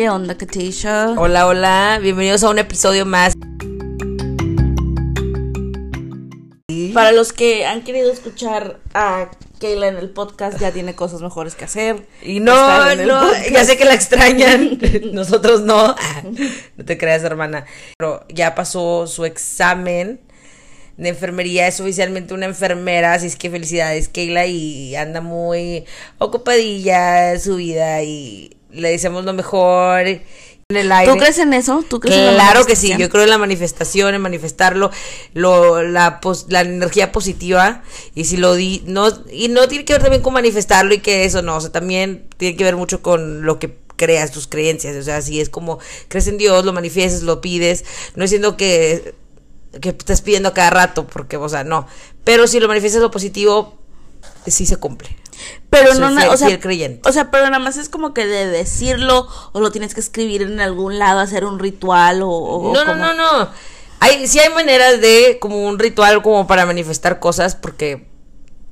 ¿Qué onda, Katisha? Hola, hola, bienvenidos a un episodio más. Para los que han querido escuchar a Kayla en el podcast, ya tiene cosas mejores que hacer. Y no, no, podcast. ya sé que la extrañan, nosotros no. No te creas, hermana. Pero ya pasó su examen de enfermería, es oficialmente una enfermera, así es que felicidades, Kayla, y anda muy ocupadilla su vida y le deseamos lo mejor en el aire. ¿Tú crees en eso? ¿Tú crees en la Claro que sí, yo creo en la manifestación, en manifestarlo, lo, la, pos- la energía positiva, y si lo di, no, y no tiene que ver también con manifestarlo y que eso, no, o sea, también tiene que ver mucho con lo que creas, tus creencias, o sea, si es como, crees en Dios, lo manifiestas, lo pides, no diciendo que, que estás pidiendo a cada rato, porque, o sea, no, pero si lo manifiestas lo positivo, sí se cumple. Pero Soy no, fiel- o sea, fiel creyente. o sea, pero nada más es como que de decirlo o lo tienes que escribir en algún lado, hacer un ritual o, o No, no, como- no, no. Hay, sí hay maneras de, como un ritual, como para manifestar cosas, porque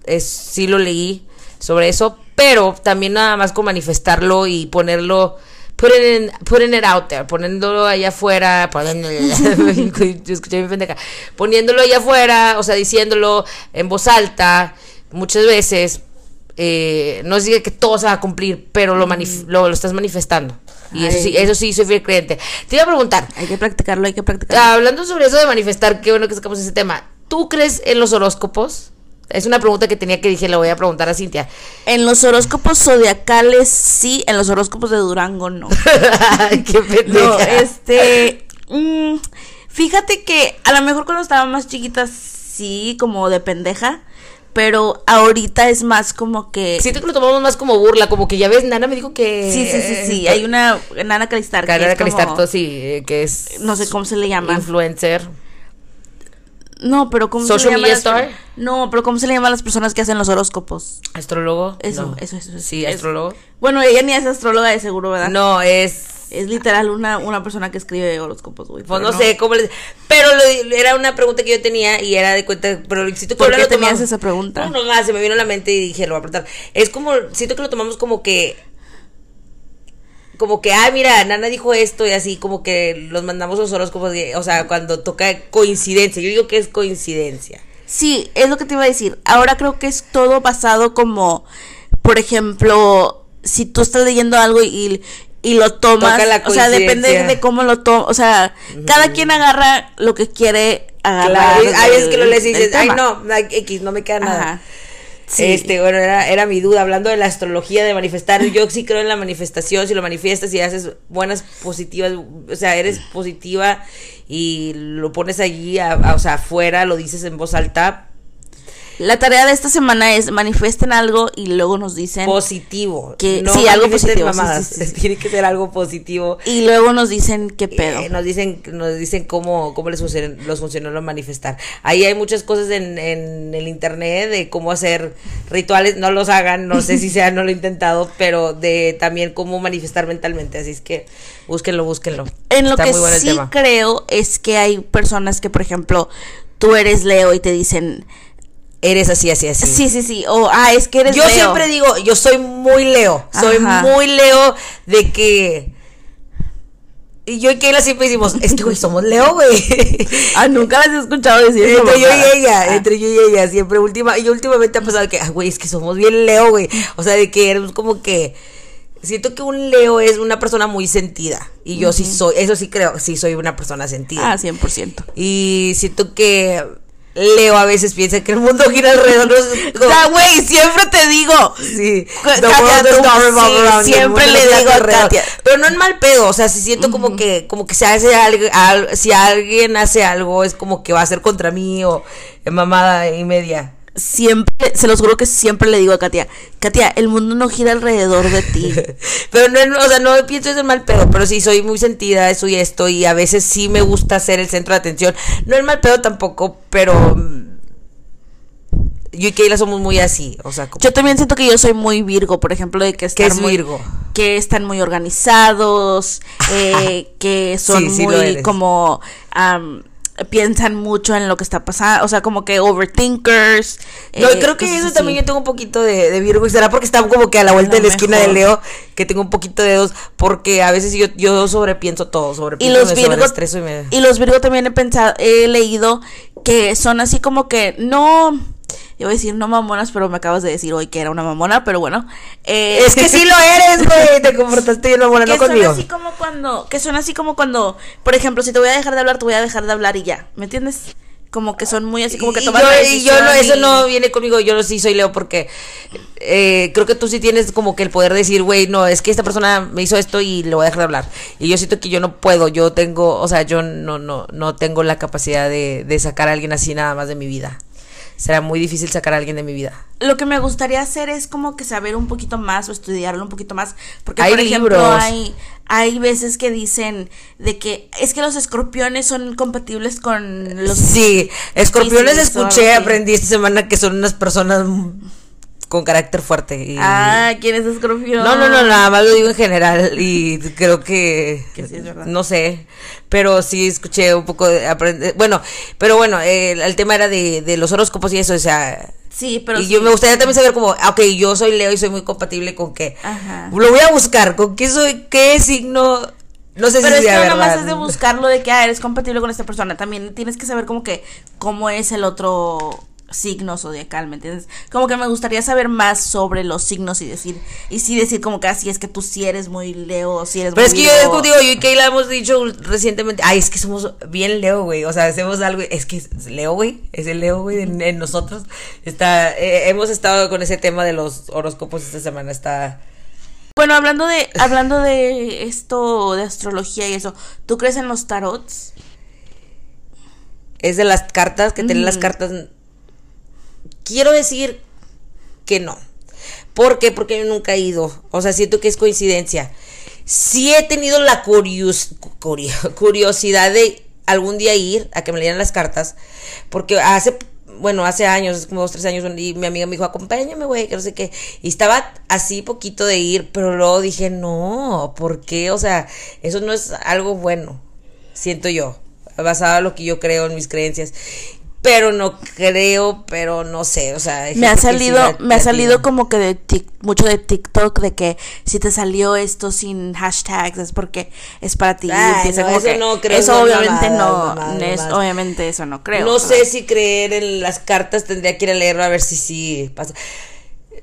es, sí lo leí sobre eso, pero también nada más con manifestarlo y ponerlo, putting, it- putting it out there, poniéndolo allá afuera, poniéndolo allá afuera, o sea, diciéndolo en voz alta, muchas veces, eh, no diga que todo se va a cumplir, pero lo, manif- lo, lo estás manifestando. Y eso sí, eso sí, soy fiel creyente. Te iba a preguntar, Hay que practicarlo, hay que practicarlo. Hablando sobre eso de manifestar, qué bueno que sacamos ese tema. ¿Tú crees en los horóscopos? Es una pregunta que tenía que dije, le voy a preguntar a Cintia. En los horóscopos zodiacales sí, en los horóscopos de Durango no. qué pendeja. No, este. mm, fíjate que a lo mejor cuando estaba más chiquita sí, como de pendeja. Pero ahorita es más como que. Siento que lo tomamos más como burla, como que ya ves, Nana me dijo que... Sí, sí, sí, sí. Hay una Nana Calistar como- Calistarto, sí, eh, que es... No sé cómo se le llama. Influencer. No, pero ¿cómo Social se le llama? media las- star? No, pero ¿cómo se le llama a las personas que hacen los horóscopos? ¿Astrólogo? Eso, No. eso, eso, eso. Sí, astrólogo. Bueno, ella ni es astróloga de seguro, ¿verdad? No, es... Es literal una, una persona que escribe horóscopos, güey. Pues no, sé cómo les... Pero lo- era una pregunta que yo tenía y era de cuenta... Pero siento que ¿Por qué lo tenías tomamos- esa pregunta? No, nomás se me vino a la mente y dije, lo voy a preguntar. Es como... Siento que lo tomamos como que... Como que, ah, mira, Nana dijo esto y así, como que los mandamos los horóscopos, o sea, cuando toca coincidencia. Yo digo que es coincidencia. Sí, es lo que te iba a decir. Ahora creo que es todo basado como, por ejemplo, si tú estás leyendo algo y, y lo tomas, Toca la o sea, depende de cómo lo tomas, o sea, cada quien agarra lo que quiere agarrar. Claro, hay veces que lo lees y dices, ay, no, X, no me queda nada. Ajá. Sí. Este, bueno, era, era mi duda, hablando de la astrología, de manifestar, yo sí creo en la manifestación, si lo manifiestas y haces buenas positivas, o sea, eres positiva y lo pones allí, a- o sea, afuera, lo dices en voz alta, La tarea de esta semana es manifiesten algo y luego nos dicen positivo. Que- sí, algo positivo, sí, mamadas, sí, sí, sí. Tiene que ser algo positivo. y luego nos dicen qué pedo. Eh, nos dicen nos dicen cómo, cómo les funcionó, los funcionó lo manifestar. Ahí hay muchas cosas en, en el internet de cómo hacer rituales, no los hagan, no sé si sea, no lo he intentado, pero de también cómo manifestar mentalmente, así es que búsquenlo, búsquenlo. En lo Está que muy bueno sí creo es que hay personas que, por ejemplo, tú eres Leo y te dicen, Eres así, así, así. sí, sí, sí, o ah, es que eres Yo Leo. siempre digo, yo soy muy Leo, soy Ajá. muy Leo de que... Y yo y Kayla siempre decimos, es que güey, somos Leo, güey. Ah, nunca las he escuchado decir eso. Entre yo y ella, Ah. entre yo y ella, siempre última, y últimamente ha pasado que, ah, güey, es que somos bien Leo, güey. O sea, de que eres como que siento que un Leo es una persona muy sentida y yo sí soy, eso sí creo, sí soy una persona sentida. Ah, 100%. Y siento que Leo a veces piensa que el mundo gira alrededor de sea, güey, siempre te digo. Sí, Katia, tú- siempre le digo a. Katia. Pero no en mal pedo, o sea, si siento como que como que se hace algo, al- si alguien hace algo es como que va a ser contra mí o mamada y media. Siempre, se los juro que siempre le digo a Katia, Katia, el mundo no gira alrededor de ti. Pero no, o sea, no pienso eso en mal pedo, pero sí soy muy sentida, eso y esto, y a veces sí me gusta ser el centro de atención. No en mal pedo tampoco, pero mm, yo y Keila somos muy así, o sea, como, Yo también siento que yo soy muy Virgo, por ejemplo, de que ¿Qué están es muy, Virgo? que están muy organizados, eh, que son Sí, sí lo muy como piensan mucho en lo que está pasando, o sea, como que overthinkers. No, eh, creo que eso así. también yo tengo un poquito de, de Virgo. y ¿Será porque está como que a la vuelta de la esquina de. Leo? Que tengo un poquito de dos. Porque a veces yo, yo sobrepienso todo. Y Sobrepienso, los me Virgo, y me... y los Virgo también he pensado, he leído que son así como que no, yo voy a decir no mamonas, pero me acabas de decir hoy que era una mamona, pero bueno. eh, Es que sí lo eres, güey. Te comportaste bien, mamona, que no son conmigo. así como cuando, que son así como cuando, por ejemplo, si te voy a dejar de hablar, te voy a dejar de hablar y ya, ¿me entiendes? Como que son muy así como que toman yo, la yo no, eso no viene conmigo, yo no sí soy Leo porque eh, creo que tú sí tienes como que el poder decir, güey, no, es que esta persona me hizo esto y le voy a dejar de hablar. Y yo siento que yo no puedo, yo tengo, o sea, yo no, no, no tengo la capacidad de, de sacar a alguien así nada más de mi vida. Será muy difícil sacar a alguien de mi vida. Lo que me gustaría hacer es como que saber un poquito más o estudiarlo un poquito más. Porque, Hay por ejemplo, libros. hay, hay veces que dicen de que es que los escorpiones son compatibles con los... Sí, escorpiones escuché, aprendí esta semana que son unas personas con carácter fuerte. Y... Ah, ¿quién es escorpión? No, no, no, nada más lo digo en general y creo que, Que sí es verdad. no sé, pero sí escuché un poco de aprender, bueno, pero bueno, eh, el tema era de, de los horóscopos y eso, o sea, Sí, pero y sí. yo me gustaría también saber como, ah, ok, yo soy Leo y soy muy compatible con qué, Ajá. lo voy a buscar, con qué soy, qué signo, no sé Pero si es que sea no nada más verdad. es de buscarlo de que ah, eres compatible con esta persona. También tienes que saber como que cómo es el otro signo zodiacal, ¿me entiendes? Como que me gustaría saber más sobre los signos y decir, y sí decir como que así es que tú sí eres muy Leo, sí eres Pero es que yo Virgo. es contigo, yo y Kayla hemos dicho recientemente, ay, es que somos bien Leo, güey, o sea, hacemos algo, es que es Leo, güey, es el Leo, güey, en, en nosotros. Está, eh, hemos estado con ese tema de los horóscopos esta semana, está... Bueno, hablando de hablando de esto de astrología y eso, ¿tú crees en los tarots? Es de las cartas, que tienen las cartas... Quiero decir que no. ¿Por qué? Porque yo nunca he ido. O sea, siento que es coincidencia. Sí he tenido la curios- curio- curiosidad de algún día ir a que me leyeran las cartas. Porque hace, bueno, hace años, como dos, tres años, mi amiga me dijo, acompáñame, güey, que no sé qué. Y estaba así poquito de ir, pero luego dije, no, ¿por qué? O sea, eso no es algo bueno, siento yo, basado en lo que yo creo en mis creencias. Pero no creo, pero no sé, o sea... Me ha salido, me ha salido como que de tic- mucho de TikTok de que si te salió esto sin hashtags es porque es para ti. Ay, no, como eso que- no creo, Eso no, obviamente no, es- obviamente eso no creo. no sé si creer en las cartas, tendría que ir a leerlo a ver si sí pasa.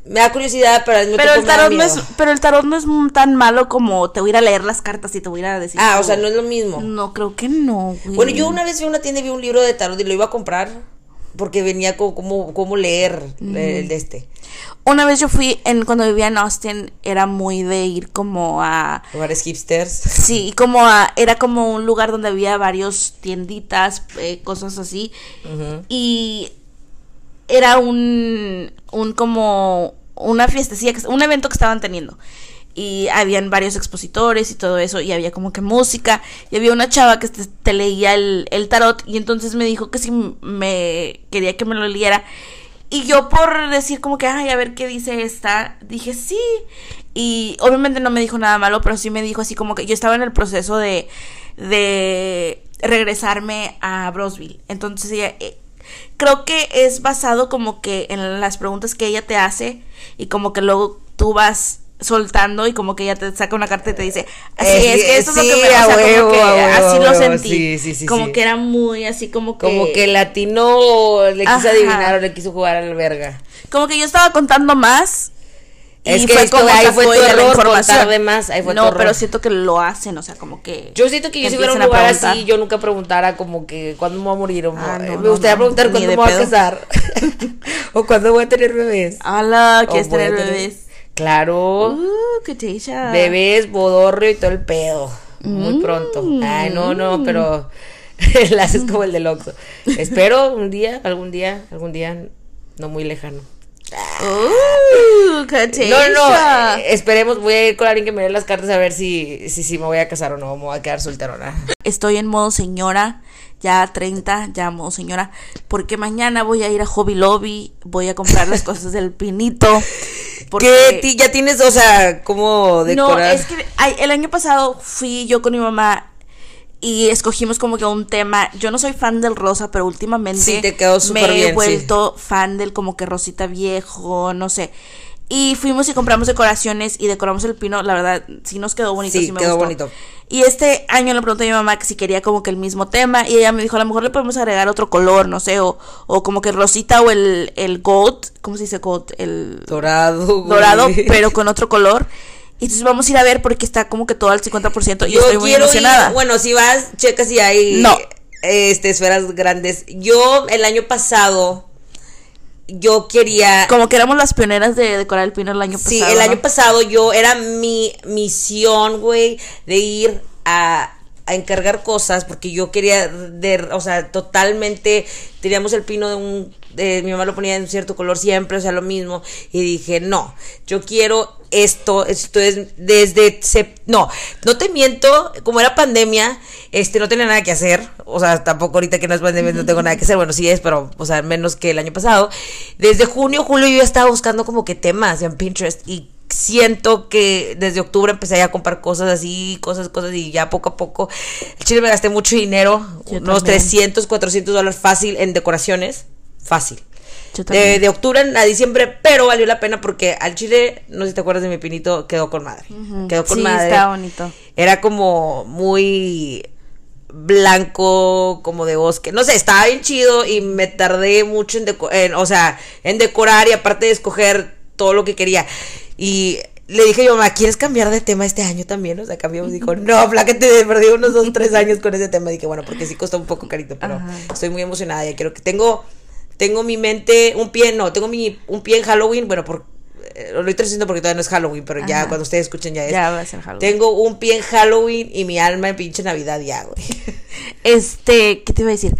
Me da curiosidad, pero al mismo Pero el tiempo me da tarot no es, miedo. pero el tarot no es tan malo como te voy a ir a leer las cartas y te voy a ir a decir. Ah, o como- sea, no es lo mismo. No, creo que no, güey. Bueno, yo una vez fui a una tienda y vi un libro de tarot y lo iba a comprar porque venía con cómo, cómo leer Mm. el de este. Una vez yo fui en cuando vivía en Austin, era muy de ir como a Lugares hipsters. Sí, como a, era como un lugar donde había varios tienditas, eh, cosas así. Y era un, un como una fiestecilla, un evento que estaban teniendo. Y habían varios expositores y todo eso, y había como que música, y había una chava que te, te leía el, el tarot, y entonces me dijo que si me quería que me lo leyera. Y yo por decir como que, ay, a ver qué dice esta, dije sí. Y obviamente no me dijo nada malo, pero sí me dijo así como que yo estaba en el proceso de, de regresarme a Brosville. Entonces ella, eh, creo que es basado como que en las preguntas que ella te hace y como que luego tú vas soltando y como que ella te saca una carta y te dice así Eh, es sí, que esto es lo sí, que me o a sea, como huevo, que huevo, así lo huevo, sentí sí, sí, sí, como sí. que era muy así como que Como que latino le quiso Ajá. adivinar o le quiso jugar al verga. como que yo estaba contando más y Es que fue como ahí fue tu error, información. contar de más, ahí fue no pero siento que lo hacen o sea como que Yo siento que yo si hubiera un lugar así, yo nunca preguntara como que cuándo me voy a morir o Ah, no, me gustaría no, preguntar cuándo me voy a casar o cuándo voy a tener bebés. Ala, ¿quieres tener bebés? Claro, Uh, qué bebés, bodorrio y todo el pedo. Mm. Muy pronto. Ay, no, no, pero la haces como el del Oxxo. Espero un día, algún día, algún día no muy lejano. Uh, No, no, eh, esperemos, voy a ir con alguien que me dé las cartas a ver si, si, si me voy a casar o no, me voy a quedar solterona. Estoy en modo señora, ya 30, ya modo señora, porque mañana voy a ir a Hobby Lobby, voy a comprar las cosas del pinito. Porque... ¿Qué? ¿Ya tienes, o sea, cómo No, decorar? es que ay, el año pasado fui yo con mi mamá y escogimos como que un tema. Yo no soy fan del rosa, pero últimamente Sí, te quedó me bien, he sí. vuelto fan del como que rosita viejo, no sé. Y fuimos y compramos decoraciones y decoramos el pino. La verdad, sí nos quedó bonito. Sí, Sí, me quedó gustó. bonito. Y este año le pregunté a mi mamá que si quería como que el mismo tema. Y ella me dijo, a lo mejor le podemos agregar otro color, no sé. O, o como que rosita o el, el gold. ¿Cómo se dice gold? El Dorado. güey. dorado, pero con otro color. Y entonces vamos a ir a ver porque está como que todo al 50% y Yo estoy muy quiero emocionada. ir. Bueno, si vas, checa si hay. No. Este, esferas grandes. Yo, el año pasado. Yo quería. Como que éramos las pioneras de decorar el pino el año Sí, pasado. el ¿no? año pasado yo era mi misión, güey, de ir a, a encargar cosas porque yo quería, de, o sea, totalmente, teníamos el pino de un, de, mi mamá lo ponía en cierto color siempre, o sea, lo mismo, y dije, no, yo quiero esto, esto es desde, no, no te miento, como era pandemia, este, no tenía nada que hacer, o sea, tampoco ahorita que no es pandemia no tengo nada que hacer, bueno, sí es, pero, o sea, menos que el año pasado, desde junio, julio yo estaba buscando como que temas en Pinterest y siento que desde octubre empecé a comprar cosas así, cosas, cosas y ya poco a poco. El chile me gasté mucho dinero, Yo unos también. 300, 400 dólares fácil en decoraciones, fácil. Yo De, octubre a diciembre, pero valió la pena porque al chile, no sé si te acuerdas de mi pinito, quedó con madre. Quedó con sí, madre. está bonito. Era como muy blanco, como de bosque. No sé, estaba bien chido y me tardé mucho en, en, o sea, en decorar y aparte de escoger todo lo que quería. Y le dije mi mamá, ¿quieres cambiar de tema este año también? O sea, cambiamos. Dijo, no, flaca, te perdí unos dos, tres años con ese tema. Dije, bueno, porque sí costó un poco carito, pero Ajá. estoy muy emocionada. Ya quiero que tengo, tengo mi mente, un pie, no, tengo mi, un pie en Halloween. Bueno, por, eh, lo estoy diciendo porque todavía no es Halloween, pero ya cuando ustedes escuchen ya es. Ya va a ser Halloween. Tengo un pie en Halloween y mi alma en pinche Navidad ya, güey. Este, ¿qué te iba a decir?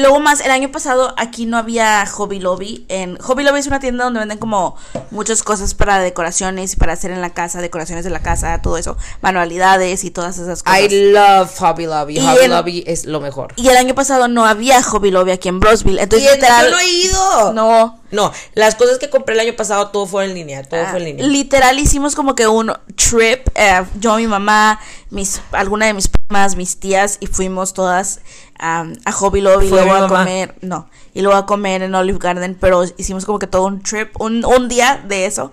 Luego más, el año pasado aquí no había Hobby Lobby. En Hobby Lobby es una tienda donde venden como muchas cosas para decoraciones y para hacer en la casa, decoraciones de la casa, todo eso, manualidades y todas esas cosas. I love Hobby Lobby. Y Hobby en- Lobby es lo mejor. y el año pasado no había Hobby Lobby aquí en Brosville. Entonces, Y literal, yo no he ido. no. No, las cosas que compré el año pasado todo fue en línea, todo Ah, fue en línea. Literal hicimos como que un trip, eh, yo, mi mamá, mis, alguna de mis primas, mis tías, y fuimos todas a Hobby Lobby, y ¿Fue luego a comer, no, y luego a comer en Olive Garden, pero hicimos como que todo un trip, un, un día de eso.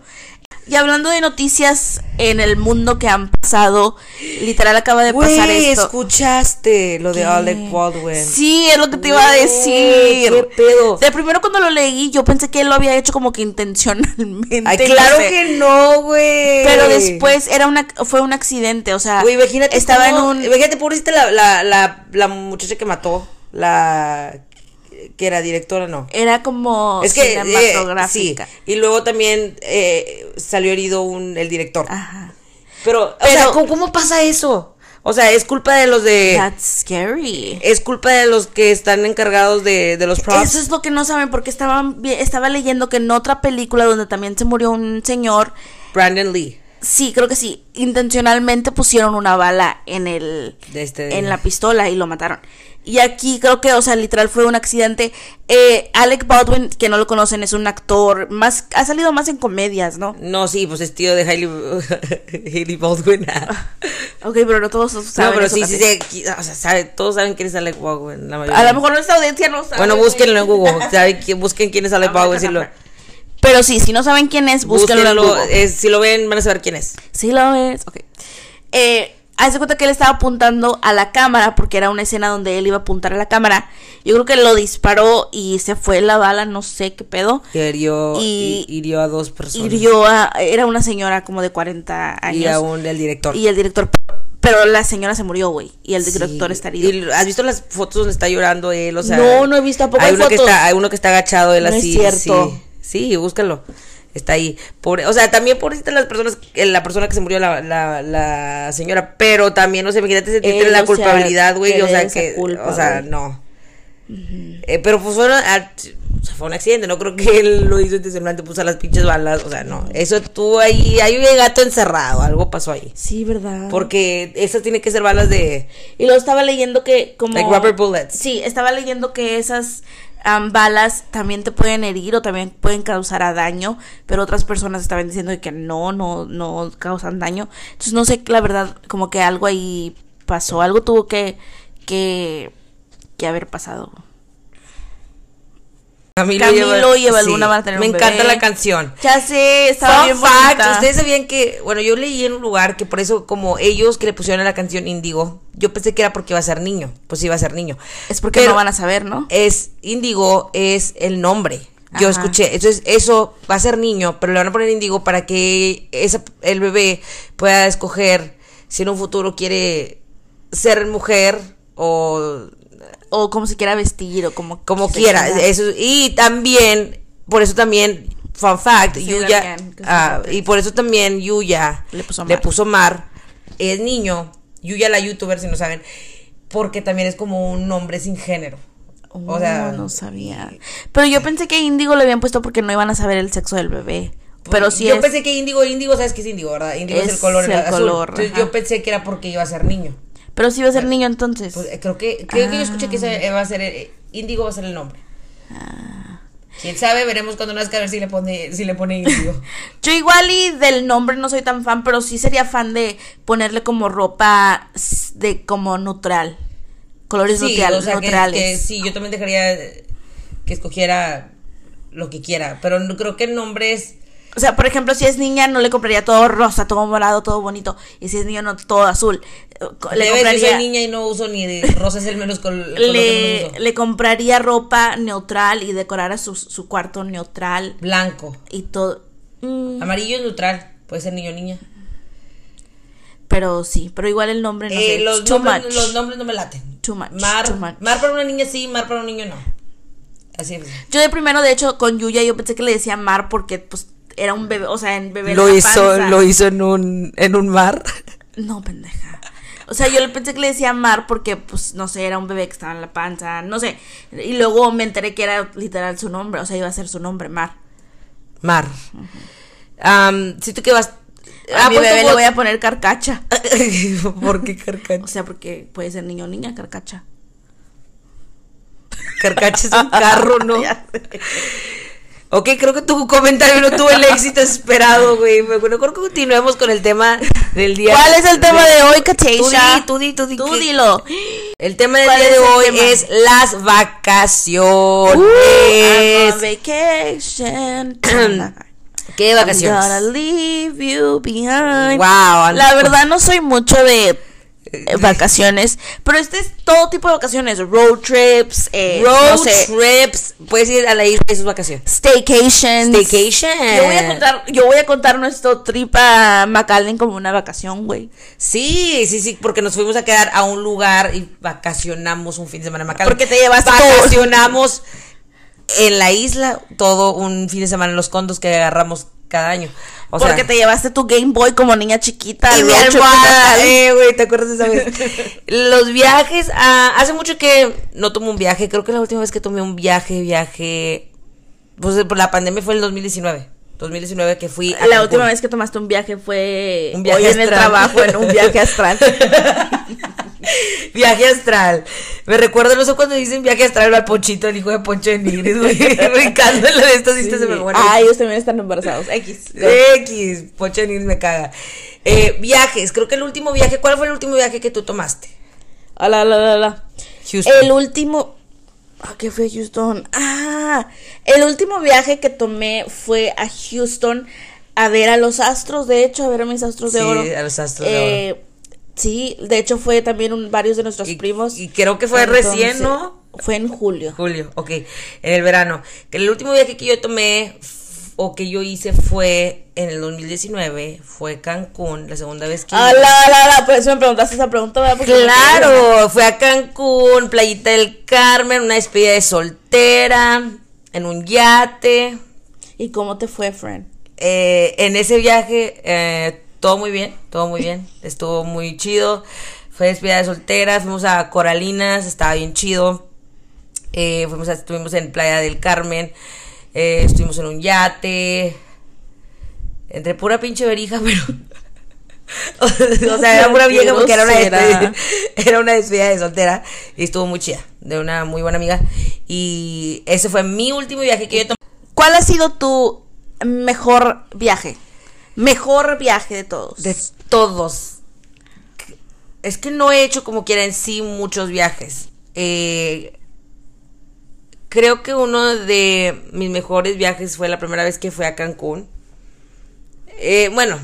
Y hablando de noticias en el mundo que han pasado, literal acaba de pasar esto. escuchaste lo de ¿Qué? alec Baldwin. Sí, es lo que te iba a decir. qué pedo. De primero cuando lo leí, yo pensé que él lo había hecho como que intencionalmente. Ay, no claro sé. que no, güey. Pero después era una, fue un accidente, o sea, Güey, imagínate. estaba cómo- en un... Imagínate, pobrecita la, la, la, la muchacha que mató. La. Que era directora, no. Era como Es que. eh, cinematográfica. sí. Y luego también eh, salió herido un, el director. Ajá. Pero, o sea, ¿cómo, cómo pasa eso? O sea, es culpa de los de. That's scary. Es culpa de los que están encargados de, de los props. Eso es lo que no saben porque estaban estaba leyendo que en otra película donde también se murió un señor, Brandon Lee. sí, creo que sí, intencionalmente pusieron una bala en el De este- en la pistola y lo mataron. Y aquí creo que, o sea, literal fue un accidente. Eh, Alec Baldwin, que no lo conocen, es un actor más ha salido más en comedias, ¿no? No, sí, pues es tío de Hailey, Hailey Baldwin. Ok, pero no todos saben no, pero eso sí, sí, sí, o sea, sabe- todos saben quién es Alec Baldwin. La mayoría. A lo mejor nuestra audiencia no sabe. Bueno, búsquenlo en Google. sabe busquen quién es Alec Baldwin. Si lo, Pero sí, si no saben quién es, búsquenlo en Google. es- si lo ven, van a saber quién es. Sí lo ves, ok. Eh, hace cuenta que él estaba apuntando a la cámara porque era una escena donde él iba a apuntar a la cámara. Yo creo que lo disparó y se fue la bala, no sé qué pedo. Que hirió, Y- hi- hirió a dos personas. Hirió a, era una señora como de 40 años. Y a un, el director. Y el director, pero la señora se murió, güey. Y el director Sí. está herido. ¿Y ¿Has visto las fotos donde está llorando él? O sea, No, no he visto, ¿a poco hay hay uno que está, hay uno que está agachado él No es así. cierto. Sí, sí, búscalo. Está ahí. Pobre, o sea, también pobrecita las personas, la persona que se murió, la, la, la señora, pero también, o sea, imagínate sentirte Él, la culpabilidad, güey, o sea, que, culpa, o sea, no. Eh, pero pues fue, una- o sea, fue un accidente, no creo que él lo hizo intencionalmente, puso las pinches balas, o sea, no. Eso estuvo ahí, hay un gato encerrado, algo pasó ahí. Sí, ¿verdad? Porque esas tienen que ser balas de, Y luego estaba leyendo que como... like rubber bullets. Sí, estaba leyendo que esas am, balas también te pueden herir o también pueden causar a daño, pero otras personas estaban diciendo que no, no, no causan daño. Entonces no sé, la verdad, como que algo ahí pasó, algo tuvo que, que, que haber pasado. Camilo, Camilo y Evaluna van a tener Me un encanta bebé. la canción. Ya sé, estaba Fun bien fact, bonita. ustedes sabían que, bueno, yo leí en un lugar que por eso como ellos que le pusieron a la canción Índigo, yo pensé que era porque iba a ser niño, pues iba a ser niño. Es porque Pero no van a saber, ¿no? Es Índigo es el nombre. Yo Ajá. escuché, entonces eso va a ser niño, pero le van a poner Índigo para que esa, el bebé pueda escoger si en un futuro quiere ser mujer o O como se quiera vestir o como como quiera. quiera. Eso, y también, por eso también, fun fact, Sí, Yuya, que ah, y por eso también Yuya Le puso le Mar. puso Mar, es niño, Yuya la youtuber, si no saben, porque también es como un nombre sin género. o sea, Oh, no sabía. Pero yo pensé que Índigo le habían puesto porque no iban a saber el sexo del bebé. Pero sí yo es. pensé que índigo, índigo, ¿sabes qué es índigo, verdad? Índigo es, el color el azul. color, Entonces yo pensé que era porque iba a ser niño. Pero sí iba a ser niño entonces. Pues, eh, creo que creo que yo escuché que Ah. ese va a ser eh, índigo va a ser el nombre. Quién sabe, veremos cuando nazca a ver si le pone si le pone índigo. Yo igual y del nombre no soy tan fan, pero sí sería fan de ponerle como ropa de como neutral. Colores Sí, neutral- o sea, que, neutrales. que sí, yo también dejaría eh, que escogiera lo que quiera, pero creo que el nombre es O sea, por ejemplo, si es niña no le compraría todo rosa, todo morado, todo bonito. Y si es niño no todo azul. Le Debes, yo compraría, soy niña y no uso ni de rosa es el menos menos le, uso. le compraría ropa neutral y decorara su, su cuarto neutral Blanco. y todo. Mm, Amarillo es neutral, puede ser niño o niña. pero sí, pero igual el nombre no Eh, sé. los, too nombres, much. los nombres no me laten. Too much, Mar, too much. mar para una niña sí, mar para un niño no. Así es. Yo de primero, de hecho, con Yuya yo pensé que le decía Mar porque pues era un bebé, o sea, en bebé Lo la hizo, panza. lo hizo en un, en un mar. No, pendeja. O sea, yo le pensé que le decía Mar porque, pues, no sé, era un bebé que estaba en la panza, no sé. Y luego me enteré que era literal su nombre, o sea, iba a ser su nombre, Mar. Mar. Am, si tú que vas. A mi pues, bebé tu le voy a poner carcacha. ¿Por qué carcacha? O sea, porque puede ser niño o niña, carcacha. Carcacha es un carro, ¿no? Ok, creo que tu comentario no tuvo el éxito esperado, güey. Bueno, creo que continuemos con el tema del día. ¿Cuál es el tema de hoy, Tú Kateisha? di, tú di, tú di. Tú ¿qué? dilo. El tema del ¿Cuál día de hoy tema? es las vacaciones. On vacation. ¿Qué I'm gonna vacaciones? leave you behind. Wow. La verdad no soy mucho de eh, vacaciones, pero este es todo tipo de vacaciones, road trips, eh, Road no sé, trips. Puedes ir a la isla de sus vacaciones. staycations. Staycation. Yo voy a contar, yo voy a contar nuestro trip a McAllen como una vacación, güey. Sí, sí, sí, porque nos fuimos a quedar a un lugar y vacacionamos un fin de semana en Macalén. Porque te llevaste Vacacionamos en la isla todo un fin de semana en los condos que agarramos cada año. O porque sea, te llevaste tu Game Boy como niña chiquita. y mi almohada, eh, güey, ¿te acuerdas de esa vez? Los viajes, ah, hace mucho que no tomo un viaje, creo que la última vez que tomé un viaje, viaje, pues por la pandemia fue el 2019, 2019 que fui a La última vez que tomaste un viaje fue Un viaje hoy en el trabajo, en un viaje astral. Viaje astral. Me recuerdo, no sé cuando dicen viaje astral al Ponchito, el hijo de Poncho de Nigris, güey. Brincando en la de estas vistas de memoria. Ah, ellos también están embarazados. X. X, Poncho de Nigris me caga. Eh, viajes, creo que el último viaje, ¿cuál fue el último viaje que tú tomaste? Ala, ala, ala, ala. Houston. El último. ¿A qué fue a Houston? Ah, el último viaje que tomé fue a Houston a ver a los astros, de hecho, a ver a mis astros de Sí, oro. a los astros de Eh, Sí, de hecho fue también un- varios de nuestros Y- primos. y creo que fue Entonces, recién, ¿no? Fue en julio. Julio, ok, en el verano. Que el último viaje que yo tomé o que yo hice fue en el 2019, fue Cancún, la segunda vez que... Ala, ala, ala, por eso me preguntaste esa pregunta, ¿verdad? Porque Claro, fue a Cancún, Playita del Carmen, una despedida de soltera, en un yate. ¿Y cómo te fue, friend? Eh, en ese viaje, eh, todo muy bien, todo muy bien. Estuvo muy chido. Fue despedida de soltera, fuimos a Coralinas, estaba bien chido. Eh, fuimos a- estuvimos en Playa del Carmen, eh, estuvimos en un yate. Entre pura pinche verija, pero. o sea, era pura vieja porque era una, despedida, era una despedida de soltera y estuvo muy chida, de una muy buena amiga. Y ese fue mi último viaje que yo tomé. ¿Cuál ha sido tu mejor viaje? Mejor viaje de todos. De todos. es que no he hecho como quiera en sí muchos viajes. Eh, creo que uno de mis mejores viajes fue la primera vez que fui a Cancún. Eh, bueno,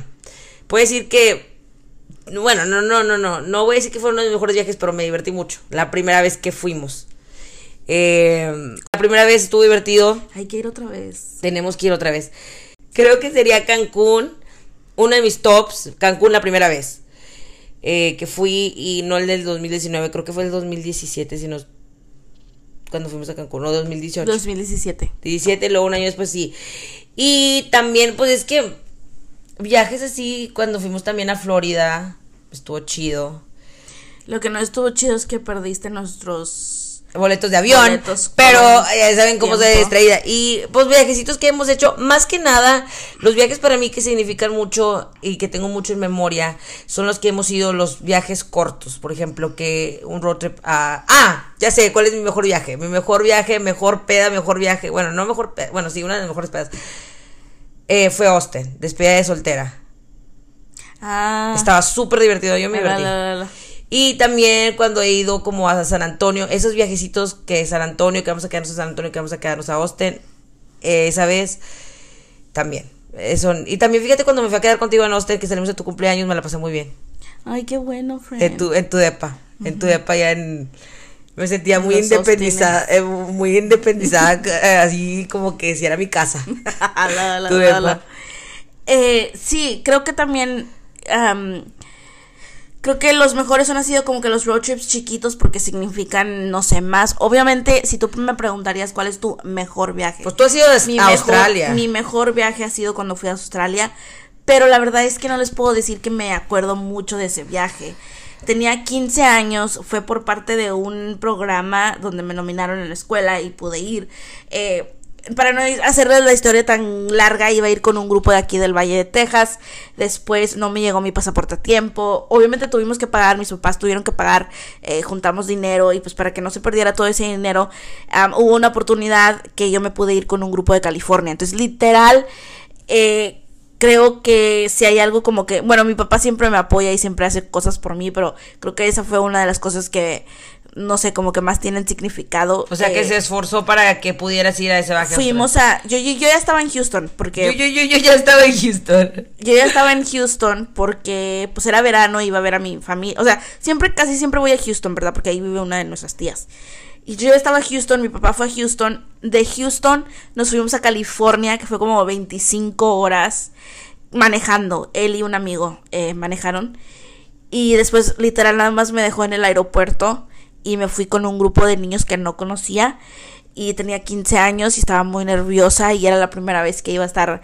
puedo decir que. Bueno, no, no, no, no. No voy a decir que fue uno de mis mejores viajes, pero me divertí mucho. La primera vez que fuimos. Eh, la primera vez estuvo divertido. Hay que ir otra vez. Tenemos que ir otra vez. Creo que sería Cancún. Uno de mis tops. Cancún la primera vez. Eh, que fui y no el del 2019. Creo que fue el 2017. Si nos cuando fuimos a Cancún, no 2018. 2017. 17, luego un año después sí. Y también, pues es que viajes así, cuando fuimos también a Florida, estuvo chido. Lo que no estuvo chido es que perdiste nuestros boletos de avión, Boletos pero ya saben cómo se tiempo. distraída. Y pues viajecitos que hemos hecho, más que nada, los viajes para mí que significan mucho y que tengo mucho en memoria, son los que hemos ido los viajes cortos, por ejemplo, que un road trip a... Ah, ya sé, ¿cuál es mi mejor viaje? Mi mejor viaje, mejor peda, mejor viaje, bueno, no mejor peda, bueno, sí, una de las mejores pedas. Eh, fue Austin, despedida de soltera. Ah. Estaba súper divertido, yo me la, divertí. la, la, la. Y también cuando he ido como a San Antonio, esos viajecitos que San Antonio, que vamos a quedarnos a San Antonio, que vamos a quedarnos a Austin, eh, esa vez también. Eso, y también fíjate cuando me fui a quedar contigo en Austin, que salimos de tu cumpleaños, me la pasé muy bien. Ay, qué bueno, friend. En tu, en tu depa, en tu depa ya en... Me sentía muy Los independizada, eh, muy independizada, eh, así como que si era mi casa. La, la, la. Eh, sí, creo que también. am, creo que los mejores han sido como que los road trips chiquitos porque significan, no sé, más. Obviamente, si tú me preguntarías cuál es tu mejor viaje. Pues tú has ido a mi a mejor, Australia. Mi mejor viaje ha sido cuando fui a Australia. Pero la verdad es que no les puedo decir que me acuerdo mucho de ese viaje. Tenía 15 años, fue por parte de un programa donde me nominaron en la escuela y pude ir. Eh, para no hacerles la historia tan larga, iba a ir con un grupo de aquí del Valle de Texas. Después no me llegó mi pasaporte a tiempo. Obviamente tuvimos que pagar, mis papás tuvieron que pagar, eh, juntamos dinero y pues para que no se perdiera todo ese dinero, hubo una oportunidad que yo me pude ir con un grupo de California. Entonces, literal, eh, creo que si hay algo como que, bueno, mi papá siempre me apoya y siempre hace cosas por mí, pero creo que esa fue una de las cosas que, no sé, como que más tienen significado. O sea que se esforzó para que pudieras ir a ese viaje. a Fuimos a, yo, yo, yo ya estaba en Houston, porque. Yo, yo, yo, yo ya estaba en Houston. yo ya estaba en Houston porque pues era verano, iba a ver a mi familia, o sea, siempre, casi siempre voy a Houston, ¿verdad? Porque ahí vive una de nuestras tías. Y yo ya estaba en Houston, mi papá fue a Houston, de Houston nos fuimos a California, que fue como 25 horas manejando, él y un amigo eh, manejaron. Y después literal nada más me dejó en el aeropuerto y me fui con un grupo de niños que no conocía y tenía 15 años y estaba muy nerviosa y era la primera vez que iba a estar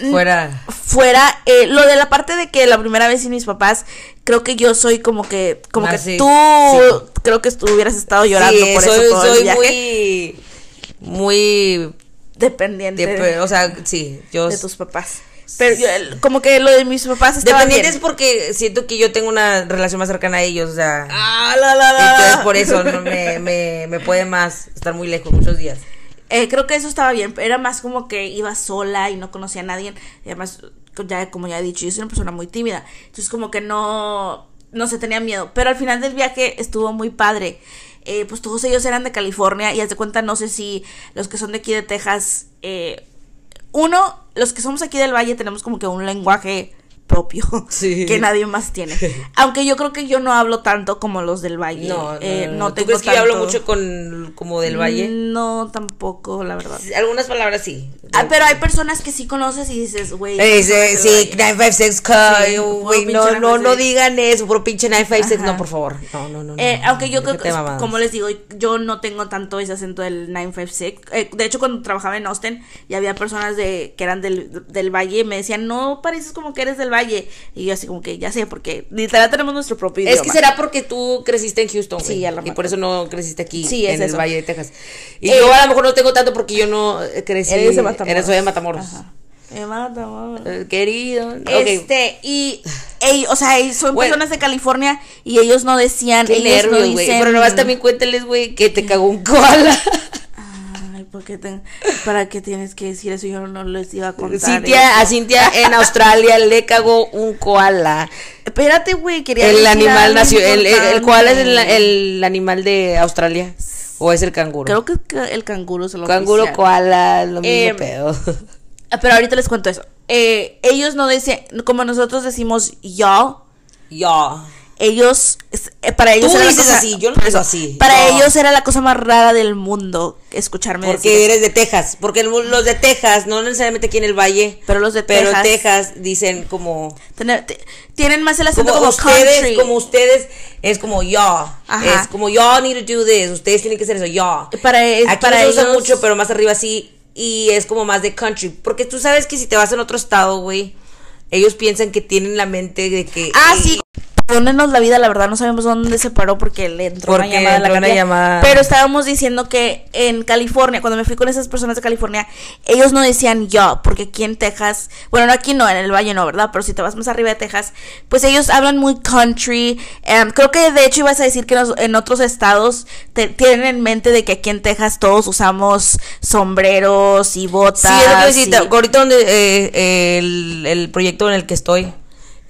mm, Fuera. fuera eh, lo de la parte de que la primera vez sin mis papás creo que yo soy como que como Ah, que sí, tú sí. creo que tú hubieras estado llorando Sí, por soy, eso todo el soy viaje muy. Muy. dependiente de, de- o sea, sí, yo. de tus papás pero yo, como que lo de mis papás estaba Dependientes bien. porque siento que yo tengo una relación más cercana a ellos, o sea. Ah, la, la, la. Entonces por eso no me, me, me puede más estar muy lejos muchos días. Eh, creo que eso estaba bien. Era más como que iba sola y no conocía a nadie. Y además, ya, como ya he dicho, yo soy una persona muy tímida. Entonces, como que no, no se tenía miedo. Pero al final del viaje estuvo muy padre. Eh, pues todos ellos eran de California. Y haz de cuenta, no sé si los que son de aquí de Texas. eh, uno, los que somos aquí del Valle tenemos como que un lenguaje propio Sí. que nadie más tiene. Aunque yo creo que yo no hablo tanto como los del Valle. No, no, Eh, no, no ¿Tú tengo crees que yo hablo mucho con como del valle? No, tampoco, la verdad. Algunas palabras sí. Ah, pero hay personas que sí conoces y dices, güey. Sí, sabes sí, del Valle. 956 K, Sí, güey, no, no, no 956. digan eso, puro pinche 956, Ajá. no, por favor. No, no, no. Eh, aunque yo creo que, como les digo, yo no tengo tanto ese acento del 956. Eh, de hecho, cuando trabajaba en Austin y había personas de que eran del, del Valle, me decían, no pareces como que eres del Valle. Y yo así como que ya sé, porque literal tenemos nuestro propio Es idioma. que será porque tú creciste en Houston, Sí, a lo y por eso no creciste aquí Sí, es en el. Valle de Texas. Y Eh, yo a lo mejor no tengo tanto porque yo no eh, crecí. Eres de Matamoros. De Matamoros. Ajá. Matamoros. Eh, Querido. Este, y, ey, o sea, son Bueno. personas de California y ellos no decían, Qué ellos no nervios, güey. dicen. Pero nomás también cuéntales, güey, que te cagó un koala. ¿por qué te- ¿Para qué tienes que decir eso? Yo no les iba a contar. Cintia, eso. a Cintia en Australia le cagó un koala. Espérate, güey, quería El decir animal nació. El, el, el koala es el, el animal de Australia. ¿O es el canguro? Creo que el canguro se lo Canguro, oficial. koala, lo mismo Eh, pedo. Ah, Pero ahorita les cuento eso. Eh, ellos no decían, como nosotros decimos yo, Yo. Ellos, eh, para ellos Tú era dices cosa- así, yo no digo así, Para yo. ellos era la cosa más rara del mundo escucharme decir Porque eso. eres de Texas. Porque los de Texas, no necesariamente aquí en el valle. Pero los de Pero Texas- Texas dicen como. Tener- te- tienen más el acento Como, como, ustedes, country. como ustedes, es como yo. Es como yo need to do this. Ustedes tienen que hacer eso, yo. Para, es- Aquí para no se usa ellos- mucho, pero más arriba sí. Y es como más de country. Porque tú sabes que si te vas en otro estado, güey, ellos piensan que tienen la mente de que. Ah, sí. Perdónenos la vida, la verdad no sabemos dónde se paró porque le entró Porque una llamada a la una llamada. Pero estábamos diciendo que en California, cuando me fui con esas personas de California, ellos no decían yo, porque aquí en Texas, bueno, no aquí no, en el valle no, ¿verdad? Pero si te vas más arriba de Texas, pues ellos hablan muy country. Em, creo que de hecho ibas a decir que nos- en otros estados te- tienen en mente de que aquí en Texas todos usamos sombreros y botas. Sí, es lo que y- Ahorita donde eh, el, el proyecto en el que estoy